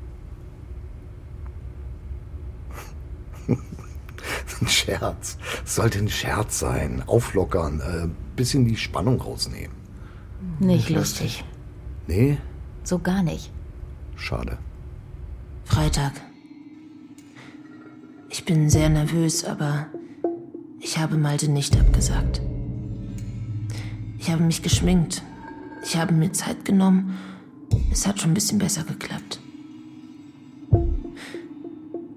ein Scherz. Es sollte ein Scherz sein. Auflockern, äh, bisschen die Spannung rausnehmen.
Nicht lustig.
Nee?
So gar nicht.
Schade.
Freitag. Ich bin sehr nervös, aber ich habe Malte nicht abgesagt. Ich habe mich geschminkt. Ich habe mir Zeit genommen. Es hat schon ein bisschen besser geklappt.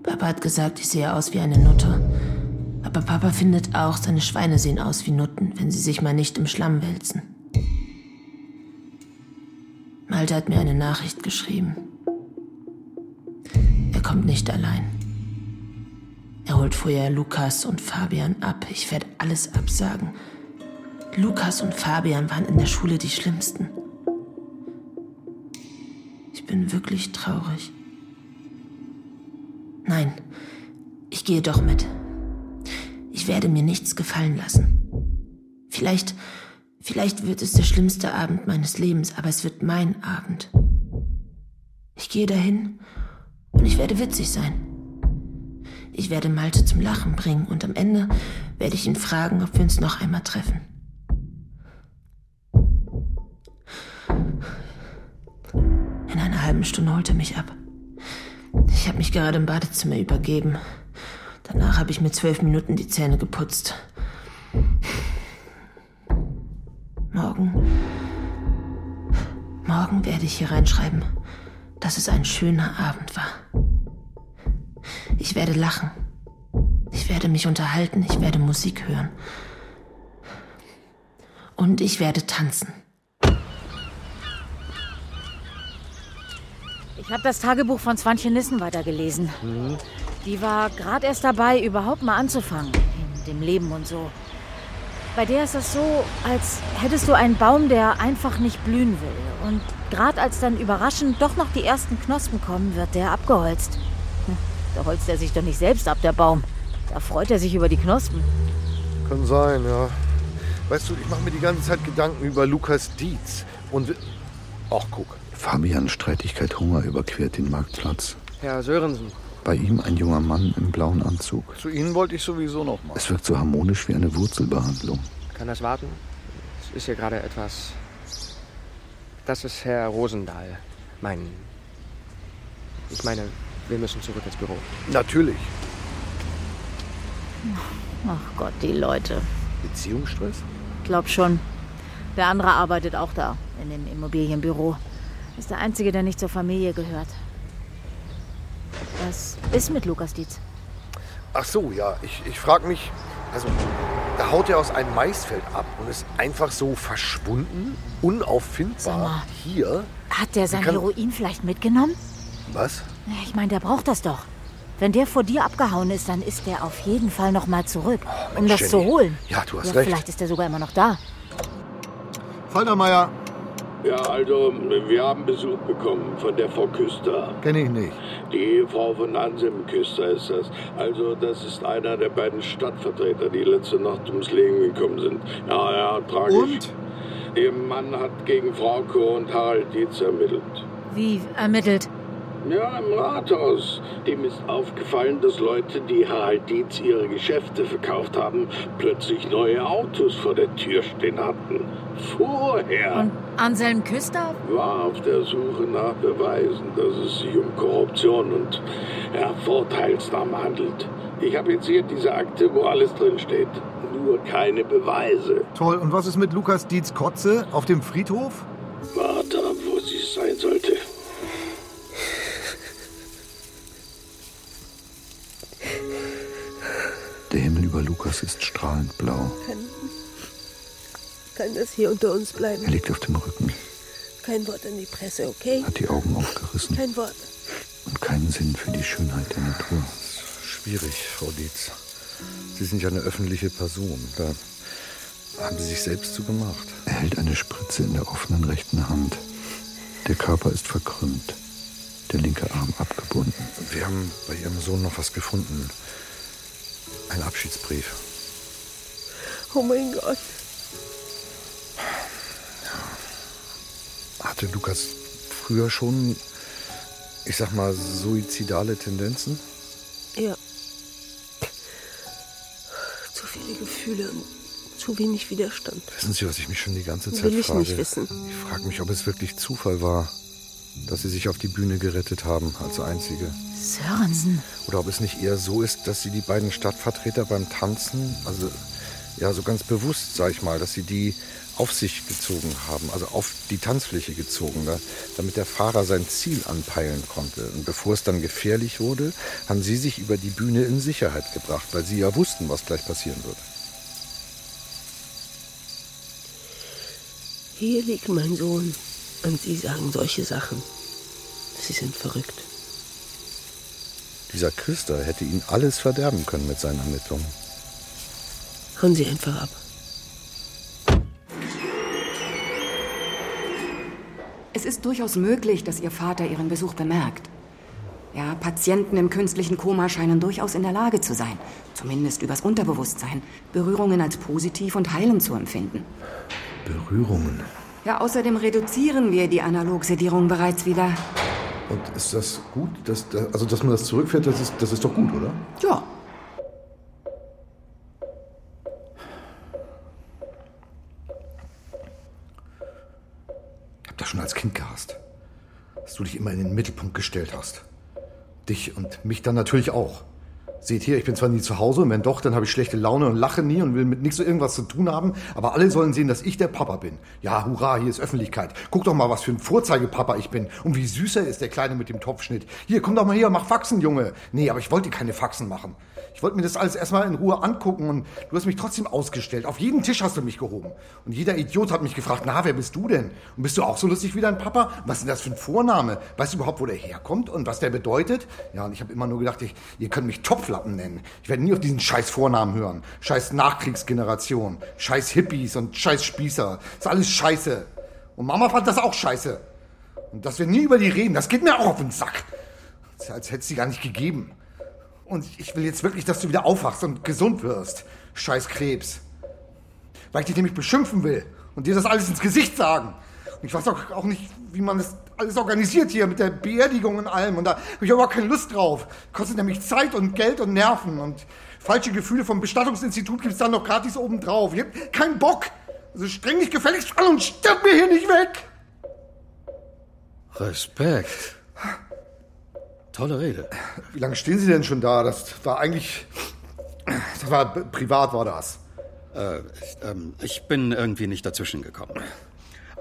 Papa hat gesagt, ich sehe aus wie eine Nutte. Aber Papa findet auch, seine Schweine sehen aus wie Nutten, wenn sie sich mal nicht im Schlamm wälzen. Malte hat mir eine Nachricht geschrieben. Er kommt nicht allein. Er holt vorher Lukas und Fabian ab. Ich werde alles absagen. Lukas und Fabian waren in der Schule die Schlimmsten. Ich bin wirklich traurig. Nein, ich gehe doch mit. Ich werde mir nichts gefallen lassen. Vielleicht, vielleicht wird es der schlimmste Abend meines Lebens, aber es wird mein Abend. Ich gehe dahin und ich werde witzig sein. Ich werde Malte zum Lachen bringen und am Ende werde ich ihn fragen, ob wir uns noch einmal treffen. In einer halben Stunde holt er mich ab. Ich habe mich gerade im Badezimmer übergeben. Danach habe ich mir zwölf Minuten die Zähne geputzt. Morgen. Morgen werde ich hier reinschreiben, dass es ein schöner Abend war. Ich werde lachen. Ich werde mich unterhalten. Ich werde Musik hören. Und ich werde tanzen.
Ich habe das Tagebuch von Swantje Nissen weitergelesen.
Mhm.
Die war gerade erst dabei, überhaupt mal anzufangen. In dem Leben und so. Bei der ist es so, als hättest du einen Baum, der einfach nicht blühen will. Und gerade als dann überraschend doch noch die ersten Knospen kommen, wird der abgeholzt. Hm, Da holzt er sich doch nicht selbst ab, der Baum. Da freut er sich über die Knospen.
Kann sein, ja. Weißt du, ich mache mir die ganze Zeit Gedanken über Lukas Dietz. Und. Ach, guck.
Fabian Streitigkeit Hunger überquert den Marktplatz.
Herr Sörensen.
Bei ihm ein junger Mann im blauen Anzug.
Zu Ihnen wollte ich sowieso noch mal.
Es wirkt so harmonisch wie eine Wurzelbehandlung.
Kann das warten? Es ist hier gerade etwas. Das ist Herr Rosendahl. Mein. Ich meine, wir müssen zurück ins Büro.
Natürlich.
Ach Gott, die Leute.
Beziehungsstress?
Glaub schon. Der andere arbeitet auch da, in dem Immobilienbüro. Ist der Einzige, der nicht zur Familie gehört. Was ist mit Lukas Dietz?
Ach so, ja. Ich, ich frage mich. Also, da haut er aus einem Maisfeld ab und ist einfach so verschwunden, unauffindbar.
Sag mal.
Hier.
Hat der sein
kann-
Heroin vielleicht mitgenommen?
Was?
Ich meine, der braucht das doch. Wenn der vor dir abgehauen ist, dann ist der auf jeden Fall noch mal zurück, um
Mensch,
das zu
Jenny.
holen.
Ja, du hast
ja,
recht.
Vielleicht ist er sogar immer noch da.
Faltermeier.
Ja, also, wir haben Besuch bekommen von der Frau Küster.
Kenne ich nicht.
Die Ehefrau von Anselm Küster ist das. Also, das ist einer der beiden Stadtvertreter, die letzte Nacht ums Leben gekommen sind. Ja, ja, tragisch. Und? Ihr Mann hat gegen Frauke und Harald Dietz ermittelt.
Wie ermittelt?
Ja, im Rathaus. Dem ist aufgefallen, dass Leute, die Harald Dietz ihre Geschäfte verkauft haben, plötzlich neue Autos vor der Tür stehen hatten. Vorher.
Und Anselm Küster?
War auf der Suche nach Beweisen, dass es sich um Korruption und ja, Vorteilsnahme handelt. Ich habe jetzt hier diese Akte, wo alles drin steht. Nur keine Beweise.
Toll. Und was ist mit Lukas Dietz Kotze auf dem Friedhof?
Warte ab, wo sie sein sollte.
Lukas ist strahlend blau.
Kann, kann das hier unter uns bleiben?
Er liegt auf dem Rücken,
Kein Wort an die Presse, okay?
hat die Augen aufgerissen
Kein Wort.
und keinen Sinn für die Schönheit der Natur.
Schwierig, Frau Dietz. Sie sind ja eine öffentliche Person. Da haben Sie sich selbst zu gemacht.
Er hält eine Spritze in der offenen rechten Hand. Der Körper ist verkrümmt, der linke Arm abgebunden.
Wir haben bei Ihrem Sohn noch was gefunden. Ein Abschiedsbrief.
Oh mein Gott.
Hatte Lukas früher schon, ich sag mal, suizidale Tendenzen?
Ja. Zu viele Gefühle und zu wenig Widerstand.
Wissen Sie, was ich mich schon die ganze Zeit
Will ich
frage?
nicht wissen.
Ich frage mich, ob es wirklich Zufall war, dass Sie sich auf die Bühne gerettet haben als Einzige.
Sörensen.
Oder ob es nicht eher so ist, dass Sie die beiden Stadtvertreter beim Tanzen, also ja, so ganz bewusst, sag ich mal, dass Sie die auf sich gezogen haben, also auf die Tanzfläche gezogen, da, damit der Fahrer sein Ziel anpeilen konnte. Und bevor es dann gefährlich wurde, haben Sie sich über die Bühne in Sicherheit gebracht, weil Sie ja wussten, was gleich passieren wird.
Hier liegt mein Sohn und Sie sagen solche Sachen. Sie sind verrückt.
Dieser Küster hätte Ihnen alles verderben können mit seinen Ermittlungen.
Hauen Sie einfach ab.
Es ist durchaus möglich, dass Ihr Vater Ihren Besuch bemerkt. Ja, Patienten im künstlichen Koma scheinen durchaus in der Lage zu sein, zumindest übers Unterbewusstsein, Berührungen als positiv und heilend zu empfinden.
Berührungen.
Ja, außerdem reduzieren wir die Analogsedierung bereits wieder.
Und ist das gut? Dass, also, dass man das zurückfährt, das ist, das ist doch gut, oder?
Ja.
Ich hab das schon als Kind gehasst. Dass du dich immer in den Mittelpunkt gestellt hast. Dich und mich dann natürlich auch. Seht hier, ich bin zwar nie zu Hause und wenn doch, dann habe ich schlechte Laune und lache nie und will mit nichts so irgendwas zu tun haben, aber alle sollen sehen, dass ich der Papa bin. Ja, hurra, hier ist Öffentlichkeit. Guck doch mal, was für ein Vorzeigepapa ich bin und wie süß er ist, der Kleine mit dem Topfschnitt. Hier, komm doch mal her, mach Faxen, Junge. Nee, aber ich wollte keine Faxen machen. Ich wollte mir das alles erstmal in Ruhe angucken und du hast mich trotzdem ausgestellt. Auf jeden Tisch hast du mich gehoben. Und jeder Idiot hat mich gefragt, na, wer bist du denn? Und bist du auch so lustig wie dein Papa? Was ist denn das für ein Vorname? Weißt du überhaupt, wo der herkommt und was der bedeutet? Ja, und ich habe immer nur gedacht, ich, ihr könnt mich Topflappen nennen. Ich werde nie auf diesen scheiß Vornamen hören. Scheiß Nachkriegsgeneration. Scheiß Hippies und scheiß Spießer. ist alles scheiße. Und Mama fand das auch scheiße. Und dass wir nie über die reden, das geht mir auch auf den Sack. Das als hätte es sie gar nicht gegeben. Und ich will jetzt wirklich, dass du wieder aufwachst und gesund wirst. Scheiß Krebs. Weil ich dich nämlich beschimpfen will und dir das alles ins Gesicht sagen. Und ich weiß auch, auch nicht, wie man das alles organisiert hier mit der Beerdigung und allem. Und da habe ich aber keine Lust drauf. Kostet nämlich Zeit und Geld und Nerven. Und falsche Gefühle vom Bestattungsinstitut gibt es dann noch gratis obendrauf. Ich hab keinen Bock. Also streng dich gefälligst an und stirb mir hier nicht weg.
Respekt. Tolle Rede.
Wie lange stehen Sie denn schon da? Das war eigentlich. Das war privat, war das.
Äh, ich, ähm, ich bin irgendwie nicht dazwischen gekommen.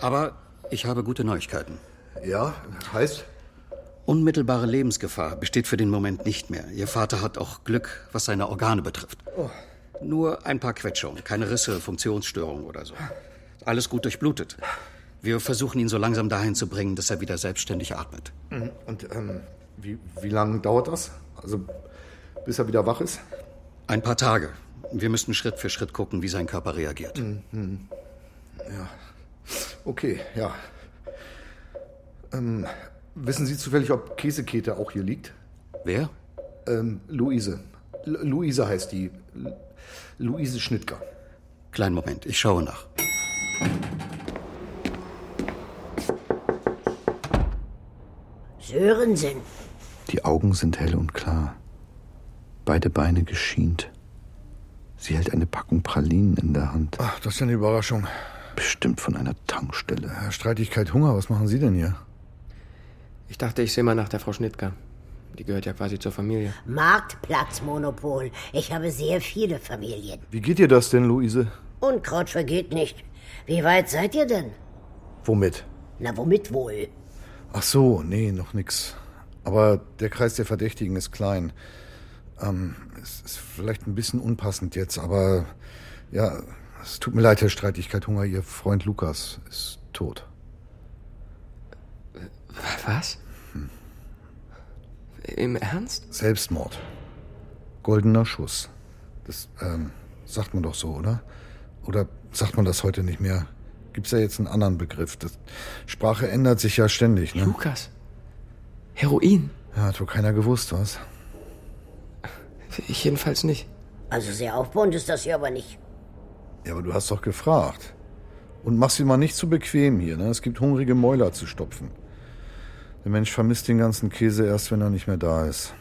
Aber ich habe gute Neuigkeiten.
Ja, heißt?
Unmittelbare Lebensgefahr besteht für den Moment nicht mehr. Ihr Vater hat auch Glück, was seine Organe betrifft.
Oh.
Nur ein paar Quetschungen, keine Risse, Funktionsstörungen oder so. Alles gut durchblutet. Wir versuchen ihn so langsam dahin zu bringen, dass er wieder selbstständig atmet.
Mhm. Und ähm, wie, wie lange dauert das? Also bis er wieder wach ist?
Ein paar Tage. Wir müssen Schritt für Schritt gucken, wie sein Körper reagiert.
Mhm. Ja. Okay, ja. Ähm, wissen Sie zufällig, ob Käsekete auch hier liegt?
Wer?
Ähm, Luise. L Luise heißt die. L Luise Schnittger.
Kleinen Moment, ich schaue nach.
Sörensen.
Die Augen sind hell und klar. Beide Beine geschient. Sie hält eine Packung Pralinen in der Hand.
Ach, das ist ja eine Überraschung.
Bestimmt von einer Tankstelle.
Ja, Streitigkeit, Hunger, was machen Sie denn hier?
Ich dachte, ich sehe mal nach der Frau Schnittger. Die gehört ja quasi zur Familie.
Marktplatzmonopol. Ich habe sehr viele Familien.
Wie geht dir das denn, Luise?
Unkraut vergeht nicht. Wie weit seid ihr denn?
Womit?
Na, womit wohl?
Ach so, nee, noch nix. Aber der Kreis der Verdächtigen ist klein. Ähm, es ist vielleicht ein bisschen unpassend jetzt, aber ja, es tut mir leid, Herr Streitigkeit Hunger. Ihr Freund Lukas ist tot.
Was? Hm. Im Ernst?
Selbstmord. Goldener Schuss. Das ähm, sagt man doch so, oder? Oder sagt man das heute nicht mehr? Gibt's ja jetzt einen anderen Begriff. Das, Sprache ändert sich ja ständig, ne?
Lukas. Heroin.
Ja, hat wohl keiner gewusst, was?
Ich jedenfalls nicht.
Also sehr aufbauend ist das hier aber nicht.
Ja, aber du hast doch gefragt. Und mach sie mal nicht zu bequem hier, ne? Es gibt hungrige Mäuler zu stopfen. Der Mensch vermisst den ganzen Käse erst, wenn er nicht mehr da ist.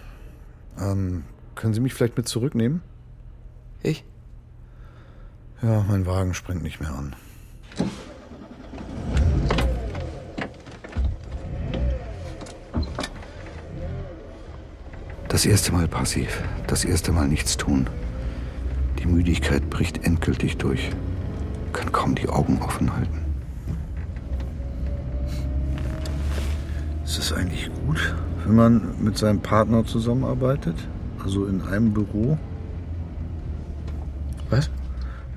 Ähm, können Sie mich vielleicht mit zurücknehmen?
Ich?
Ja, mein Wagen springt nicht mehr an.
Das erste Mal passiv, das erste Mal nichts tun. Die Müdigkeit bricht endgültig durch. Kann kaum die Augen offen halten.
Ist es eigentlich gut, wenn man mit seinem Partner zusammenarbeitet? Also in einem Büro?
Was?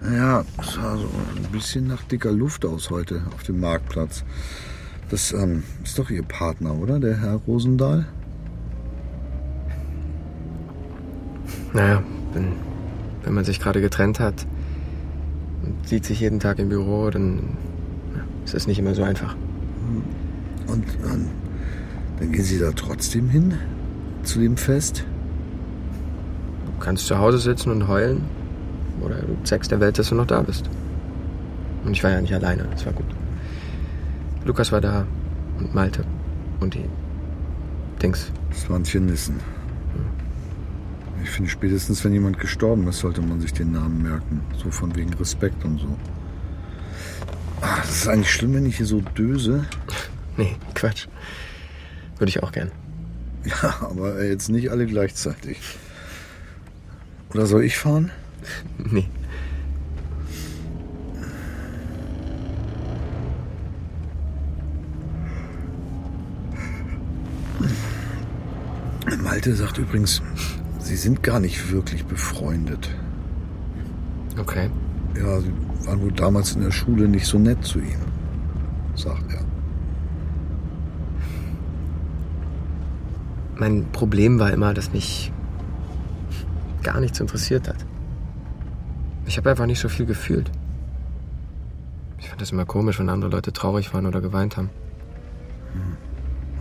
Naja, es sah so ein bisschen nach dicker Luft aus heute auf dem Marktplatz. Das ähm, ist doch Ihr Partner, oder? Der Herr Rosendahl?
Naja, wenn, wenn man sich gerade getrennt hat und sieht sich jeden Tag im Büro, dann ja, ist das nicht immer so einfach.
Und ähm, dann gehen Sie da trotzdem hin? Zu dem Fest?
Du kannst zu Hause sitzen und heulen. Oder du zeigst der Welt, dass du noch da bist. Und ich war ja nicht alleine, das war gut. Lukas war da und Malte und die Dings.
Swantje Nissen. Ich finde, spätestens wenn jemand gestorben ist, sollte man sich den Namen merken. So von wegen Respekt und so. Ach, das ist eigentlich schlimm, wenn ich hier so döse.
Nee, Quatsch. Würde ich auch gern.
Ja, aber jetzt nicht alle gleichzeitig. Oder soll ich fahren?
Nee.
Malte sagt übrigens, Sie sind gar nicht wirklich befreundet.
Okay.
Ja, Sie waren wohl damals in der Schule nicht so nett zu ihm, sagt er.
Mein Problem war immer, dass mich gar nichts interessiert hat. Ich habe einfach nicht so viel gefühlt. Ich fand das immer komisch, wenn andere Leute traurig waren oder geweint haben.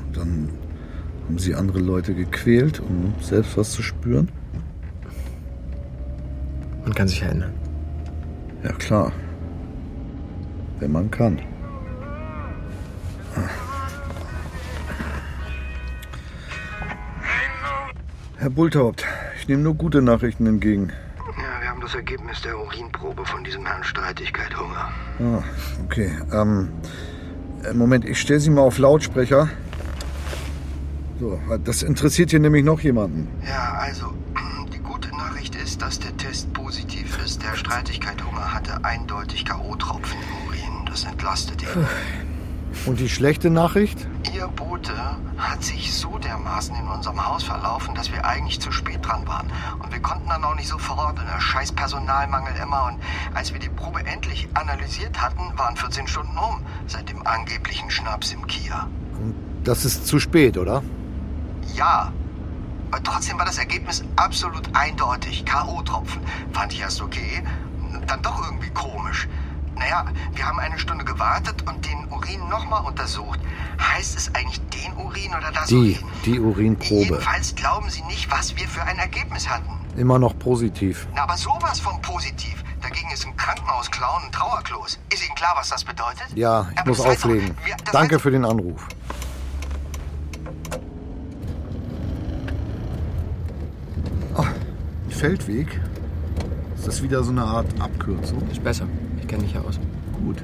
Und dann haben Sie andere Leute gequält, um selbst was zu spüren?
Man kann sich erinnern.
Ja, klar. Wenn man kann. Herr Bulthaupt, ich nehme nur gute Nachrichten entgegen.
Ja, wir haben das Ergebnis der Urinprobe von diesem Herrn Streitigkeit Hunger.
Ah, okay. Ähm, äh, Moment, ich stelle Sie mal auf Lautsprecher. So, das interessiert hier nämlich noch jemanden.
Ja, also, die gute Nachricht ist, dass der Test positiv ist. Der Streitigkeit Hunger hatte eindeutig K.O.-Tropfen im Urin. Das entlastet ihn.
Und die schlechte Nachricht?
Ihr Bote hat sich so dermaßen in unserem Haus verlaufen, dass wir eigentlich zu spät dran waren. Und wir konnten dann auch nicht sofort. Und der scheiß Personalmangel immer. Und als wir die Probe endlich analysiert hatten, waren 14 Stunden um. Seit dem angeblichen Schnaps im Kia.
Das ist zu spät, oder?
Ja. Aber trotzdem war das Ergebnis absolut eindeutig. K.O.-Tropfen. Fand ich erst okay. Dann doch irgendwie komisch. Naja, wir haben eine Stunde gewartet und den Urin nochmal untersucht. Heißt es eigentlich den Urin oder das
Die,
Urin?
die Urinprobe.
Jedenfalls glauben Sie nicht, was wir für ein Ergebnis hatten.
Immer noch positiv.
Na, aber sowas von positiv. Dagegen ist im Krankenhaus Clown ein Trauerklos. Ist Ihnen klar, was das bedeutet?
Ja, ich
Aber
muss
heißt
auflegen.
wir- das
Danke für den Anruf. Ach, ein Feldweg? Ist das wieder so eine Art Abkürzung?
Ist besser. Ich kenne mich ja aus.
Gut.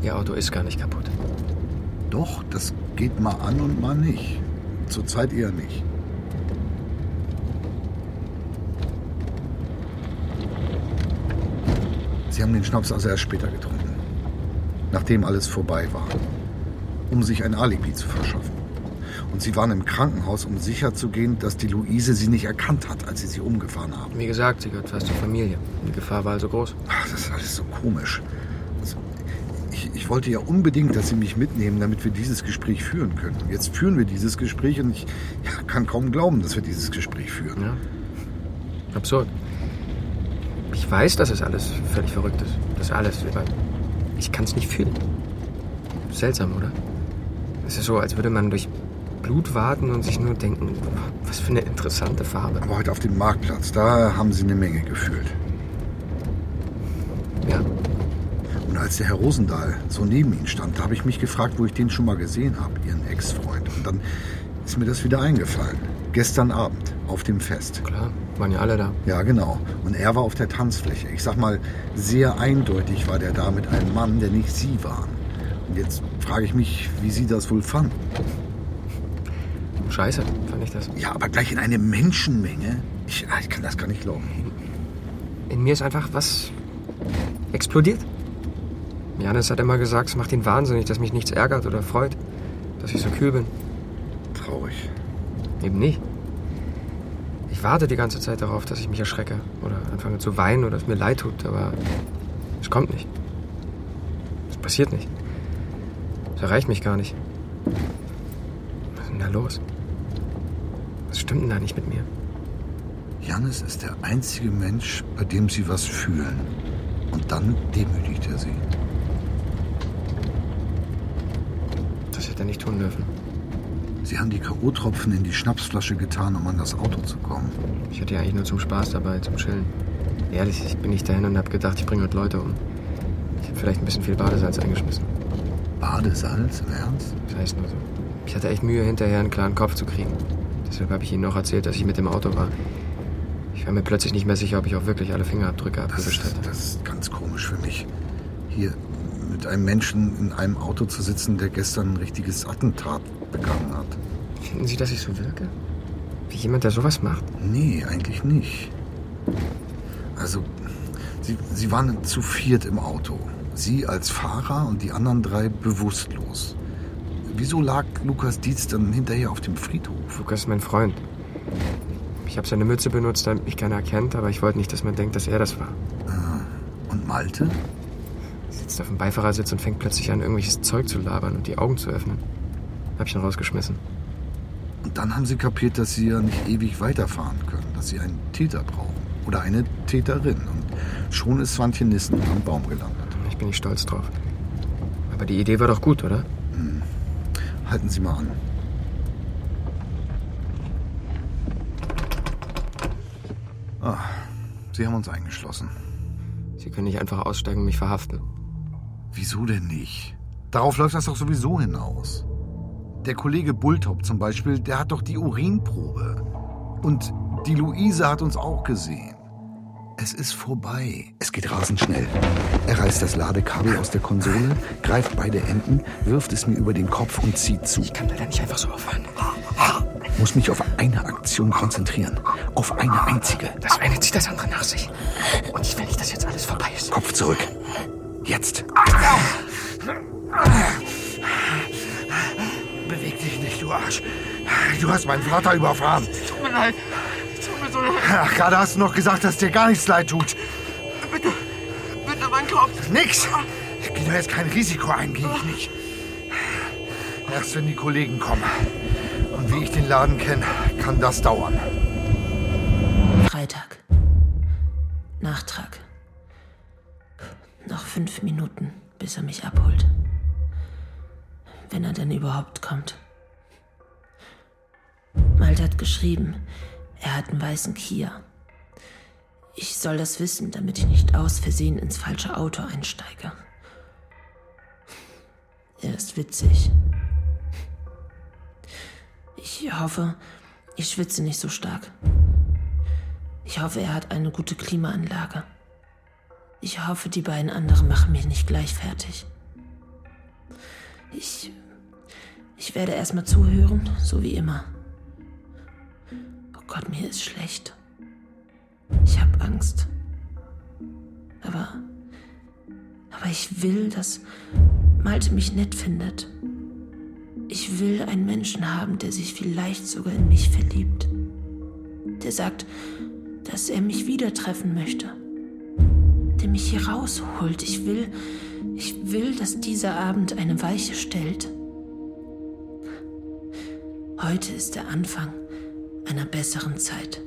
Ihr Auto ist gar nicht kaputt.
Doch, das geht mal an und mal nicht. Zurzeit eher nicht. Sie haben den Schnaps also erst später getrunken. Nachdem alles vorbei war. Um sich ein Alibi zu verschaffen. Und Sie waren im Krankenhaus, um sicherzugehen, dass die Luise Sie nicht erkannt hat, als Sie sie umgefahren haben.
Wie gesagt, sie gehört fast zur Familie. Die Gefahr war also groß.
Ach, das ist alles so komisch. Also, ich, ich wollte ja unbedingt, dass Sie mich mitnehmen, damit wir dieses Gespräch führen können. Jetzt führen wir dieses Gespräch und ich ja, kann kaum glauben, dass wir dieses Gespräch führen.
Ja. Absurd. Ich weiß, dass es alles völlig verrückt ist. Das alles. Aber ich kann es nicht fühlen. Seltsam, oder? Es ist so, als würde man durch Blut warten und sich nur denken, was für eine interessante Farbe.
Aber heute auf dem Marktplatz, da haben Sie eine Menge gefühlt.
Ja.
Und als der Herr Rosendahl so neben Ihnen stand, da habe ich mich gefragt, wo ich den schon mal gesehen habe, Ihren Ex-Freund. Und dann ist mir das wieder eingefallen. Gestern Abend auf dem Fest.
Klar, waren ja alle da.
Ja, genau. Und er war auf der Tanzfläche. Ich sag mal, sehr eindeutig war der da mit einem Mann, der nicht Sie waren. Und jetzt frage ich mich, wie Sie das wohl fanden.
Scheiße, fand ich das.
Ja, aber gleich in eine Menschenmenge? Ich, ah, ich kann das gar nicht glauben.
In mir ist einfach was explodiert. Janis hat immer gesagt, es macht ihn wahnsinnig, dass mich nichts ärgert oder freut, dass ich so kühl bin.
Traurig.
Eben nicht. Ich warte die ganze Zeit darauf, dass ich mich erschrecke oder anfange zu weinen oder es mir leid tut, aber es kommt nicht. Es passiert nicht. Es erreicht mich gar nicht. Was ist denn da los? Was stimmt denn da nicht mit mir?
Jannis ist der einzige Mensch, bei dem Sie was fühlen. Und dann demütigt er Sie.
Das hätte er nicht tun dürfen.
Sie haben die K.O.-Tropfen in die Schnapsflasche getan, um an das Auto zu kommen.
Ich hatte ja eigentlich nur zum Spaß dabei, zum Chillen. Ehrlich, ich bin nicht dahin und habe gedacht, ich bringe heute Leute um. Ich habe vielleicht ein bisschen viel Badesalz eingeschmissen.
Badesalz? Im Ernst?
Das heißt nur so. Ich hatte echt Mühe, hinterher einen klaren Kopf zu kriegen. Deshalb habe ich Ihnen noch erzählt, dass ich mit dem Auto war. Ich war mir plötzlich nicht mehr sicher, ob ich auch wirklich alle Fingerabdrücke abgewischt hatte.
Das ist ganz komisch für mich. Hier mit einem Menschen in einem Auto zu sitzen, der gestern ein richtiges Attentat begangen hat.
Finden Sie, dass ich so wirke? Wie jemand, der sowas macht?
Nee, eigentlich nicht. Also, Sie, Sie waren zu viert im Auto. Sie als Fahrer und die anderen drei bewusstlos. Wieso lag Lukas Dietz dann hinterher auf dem Friedhof?
Lukas ist mein Freund. Ich habe seine Mütze benutzt, damit mich keiner erkennt, aber ich wollte nicht, dass man denkt, dass er das war.
Ah, Und Malte?
Sitzt auf dem Beifahrersitz und fängt plötzlich an, irgendwelches Zeug zu labern und die Augen zu öffnen. Hab ich ihn rausgeschmissen.
Und dann haben Sie kapiert, dass Sie ja nicht ewig weiterfahren können, dass Sie einen Täter brauchen. Oder eine Täterin. Und schon ist Swantje Nissen am Baum gelandet.
Ich bin nicht stolz drauf. Aber die Idee war doch gut, oder?
Halten Sie mal an. Ah, Sie haben uns eingeschlossen.
Sie können nicht einfach aussteigen und mich verhaften.
Wieso denn nicht? Darauf läuft das doch sowieso hinaus. Der Kollege Bultop zum Beispiel, der hat doch die Urinprobe. Und die Luise hat uns auch gesehen. Es ist vorbei. Es geht rasend schnell. Er reißt das Ladekabel aus der Konsole, greift beide Enden, wirft es mir über den Kopf und zieht zu. Ich
kann leider nicht einfach so aufhören.
Muss mich auf eine Aktion konzentrieren. Auf eine einzige.
Das eine zieht das andere nach sich. Und ich will nicht, dass jetzt alles vorbei ist.
Kopf zurück. Jetzt. Beweg dich nicht, du Arsch. Du hast meinen Vater überfahren.
Tut mir leid. Tut mir so leid.
Ach, gerade hast du noch gesagt, dass dir gar nichts leid tut.
Bitte, bitte, mein Kopf.
Nix. Ich gehe doch jetzt kein Risiko ein, gehe ich nicht. Erst wenn die Kollegen kommen. Und wie ich den Laden kenne, kann das dauern.
Nachtrag. Noch fünf Minuten, bis er mich abholt. Wenn er denn überhaupt kommt. Malte hat geschrieben, er hat einen weißen Kia. Ich soll das wissen, damit ich nicht aus Versehen ins falsche Auto einsteige. Er ist witzig. Ich hoffe, ich schwitze nicht so stark. Ich hoffe, er hat eine gute Klimaanlage. Ich hoffe, die beiden anderen machen mich nicht gleich fertig. Ich. Ich werde erstmal zuhören, so wie immer. Gott, mir ist schlecht. Ich habe Angst. Aber. Aber ich will, dass Malte mich nett findet. Ich will einen Menschen haben, der sich vielleicht sogar in mich verliebt. Der sagt, dass er mich wieder treffen möchte. Der mich hier rausholt. Ich will, ich will, dass dieser Abend eine Weiche stellt. Heute ist der Anfang einer besseren Zeit.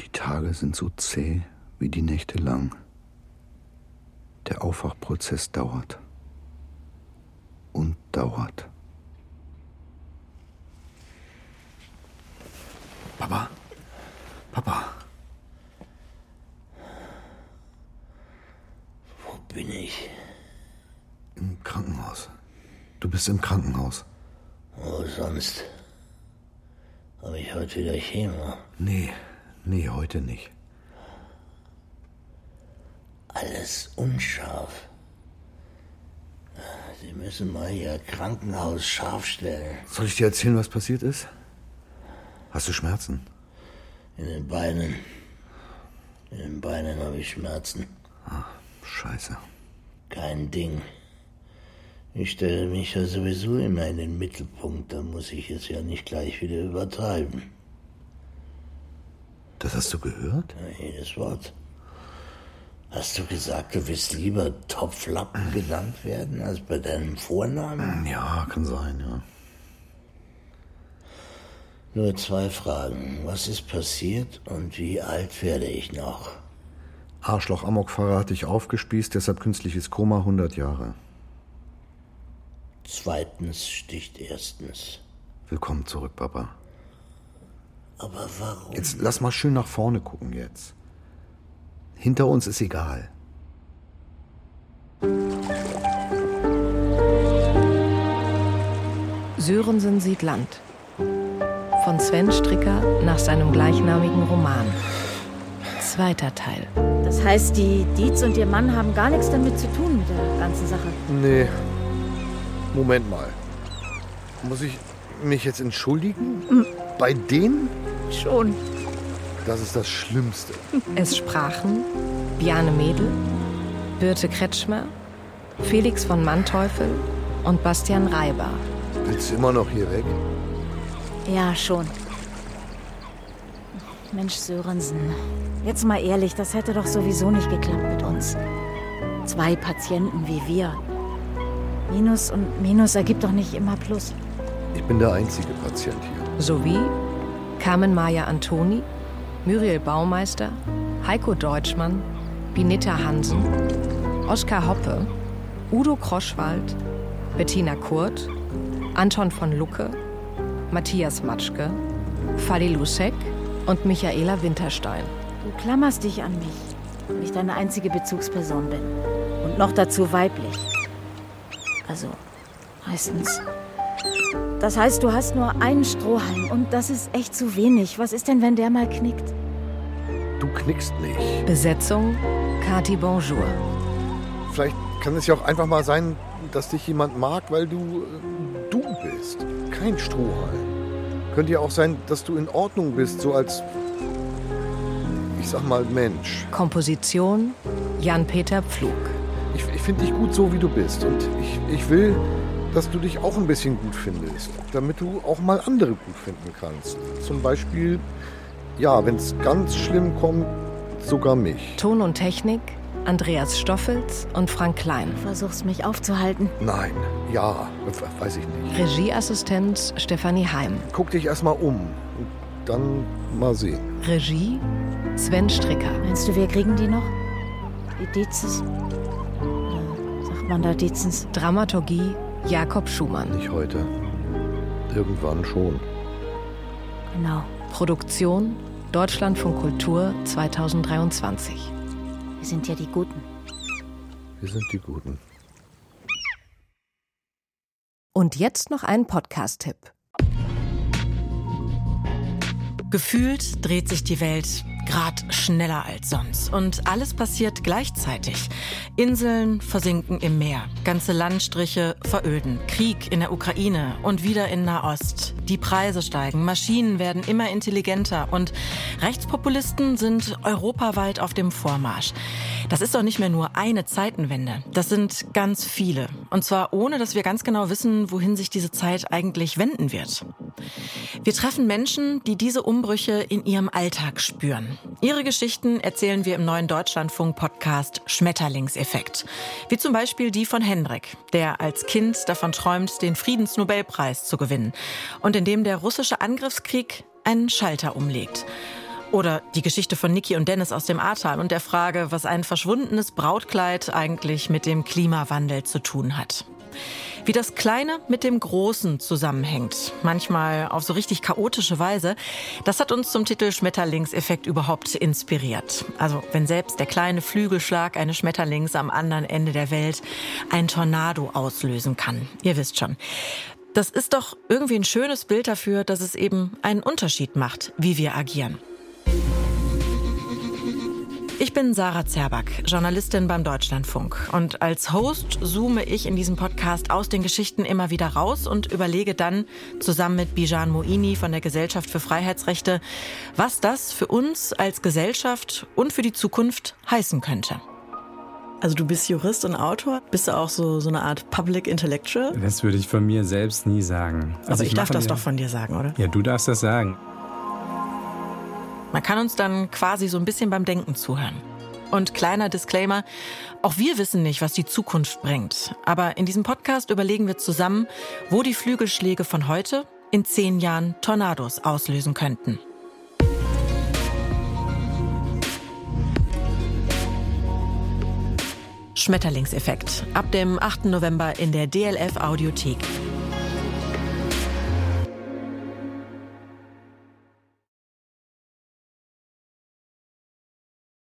Die Tage sind so zäh wie die Nächte lang. Der Aufwachprozess dauert und dauert. Papa? Papa?
Wo bin ich?
Im Krankenhaus. Du bist im Krankenhaus.
Wo sonst? Habe ich heute wieder Chemo?
Nee, nee, heute nicht.
Alles unscharf. Sie müssen mal Ihr Krankenhaus scharf stellen.
Soll ich dir erzählen, was passiert ist? Hast du Schmerzen?
In den Beinen. In den Beinen habe ich Schmerzen.
Ah, scheiße.
Kein Ding. Ich stelle mich ja sowieso immer in den Mittelpunkt, da muss ich es ja nicht gleich wieder übertreiben.
Das hast du gehört?
Ja, jedes Wort. Hast du gesagt, du willst lieber Topflappen genannt werden als bei deinem Vornamen?
Ja, kann sein, ja.
Nur zwei Fragen. Was ist passiert und wie alt werde ich noch?
Arschloch-Amokfahrer hat dich aufgespießt, deshalb künstliches Koma 100 Jahre.
Zweitens sticht erstens.
Willkommen zurück, Papa.
Aber warum?
Jetzt lass mal schön nach vorne gucken jetzt. Hinter uns ist egal.
Sörensen sieht Land. Von Sven Stricker nach seinem gleichnamigen Roman. Zweiter Teil.
Das heißt, die Dietz und ihr Mann haben gar nichts damit zu tun mit der ganzen Sache.
Nee. Moment mal. Muss ich mich jetzt entschuldigen?
Mhm.
Bei denen?
Schon.
Das ist das Schlimmste.
Es sprachen Biane Mädel, Birte Kretschmer, Felix von Manteuffel und Bastian Reiber.
Willst du immer noch hier weg?
Ja, schon. Mensch, Sörensen. Jetzt mal ehrlich, das hätte doch sowieso nicht geklappt mit uns. Zwei Patienten wie wir. Minus und Minus ergibt doch nicht immer Plus.
Ich bin der einzige Patient hier.
Sowie Carmen Maya Antoni, Muriel Baumeister, Heiko Deutschmann, Binita Hansen, Oskar Hoppe, Udo Kroschwald, Bettina Kurt, Anton von Lucke, Matthias Matschke, Fali Lusek und Michaela Winterstein.
Du klammerst dich an mich, weil ich deine einzige Bezugsperson bin. Und noch dazu weiblich. Also, meistens. Das heißt, du hast nur einen Strohhalm und das ist echt zu wenig. Was ist denn, wenn der mal knickt?
Du knickst nicht.
Besetzung Kati Bonjour.
Vielleicht kann es ja auch einfach mal sein, dass dich jemand mag, weil du äh, du bist. Kein Strohhalm. Könnte ja auch sein, dass du in Ordnung bist, so als, ich sag mal, Mensch.
Komposition Jan-Peter Pflug.
Finde dich gut so, wie du bist. Und ich, ich will, dass du dich auch ein bisschen gut findest, damit du auch mal andere gut finden kannst. Zum Beispiel, ja, wenn es ganz schlimm kommt, sogar mich.
Ton und Technik Andreas Stoffels und Frank Klein.
Du versuchst mich aufzuhalten.
Nein, ja, weiß ich nicht.
Regieassistenz Stefanie Heim.
Guck dich erstmal um. Und dann mal sehen.
Regie Sven Stricker.
Meinst du, wir kriegen die noch? Die Dezis? Sagt man da Dezens?
Dramaturgie Jakob Schumann.
Nicht heute. Irgendwann schon.
Genau.
Produktion Deutschlandfunk Kultur 2023.
Wir sind ja die Guten.
Wir sind die Guten.
Und jetzt noch ein Podcast-Tipp.
Gefühlt dreht sich die Welt Grad schneller als sonst. Und alles passiert gleichzeitig. Inseln versinken im Meer, ganze Landstriche veröden, Krieg in der Ukraine und wieder in Nahost. Die Preise steigen, Maschinen werden immer intelligenter und Rechtspopulisten sind europaweit auf dem Vormarsch. Das ist doch nicht mehr nur eine Zeitenwende. Das sind ganz viele. Und zwar ohne, dass wir ganz genau wissen, wohin sich diese Zeit eigentlich wenden wird. Wir treffen Menschen, die diese Umbrüche in ihrem Alltag spüren. Ihre Geschichten erzählen wir im neuen Deutschlandfunk-Podcast Schmetterlingseffekt. Wie zum Beispiel die von Hendrik, der als Kind davon träumt, den Friedensnobelpreis zu gewinnen und in dem der russische Angriffskrieg einen Schalter umlegt. Oder die Geschichte von Niki und Dennis aus dem Ahrtal und der Frage, was ein verschwundenes Brautkleid eigentlich mit dem Klimawandel zu tun hat. Wie das Kleine mit dem Großen zusammenhängt, manchmal auf so richtig chaotische Weise, das hat uns zum Titel Schmetterlingseffekt überhaupt inspiriert. Also wenn selbst der kleine Flügelschlag eines Schmetterlings am anderen Ende der Welt ein Tornado auslösen kann. Ihr wisst schon. Das ist doch irgendwie ein schönes Bild dafür, dass es eben einen Unterschied macht, wie wir agieren. Ich bin Sarah Zerback, Journalistin beim Deutschlandfunk. Und als Host zoome ich in diesem Podcast aus den Geschichten immer wieder raus und überlege dann zusammen mit Bijan Moini von der Gesellschaft für Freiheitsrechte, was das für uns als Gesellschaft und für die Zukunft heißen könnte.
Also du bist Jurist und Autor. Bist du auch so, so eine Art Public Intellectual?
Das würde ich von mir selbst nie sagen.
Also Aber ich, ich darf das doch von dir sagen, oder?
Ja, du darfst das sagen.
Man kann uns dann quasi so ein bisschen beim Denken zuhören. Und kleiner Disclaimer, auch wir wissen nicht, was die Zukunft bringt. Aber in diesem Podcast überlegen wir zusammen, wo die Flügelschläge von heute in zehn Jahren Tornados auslösen könnten. Schmetterlingseffekt. Ab dem 8. November in der DLF Audiothek.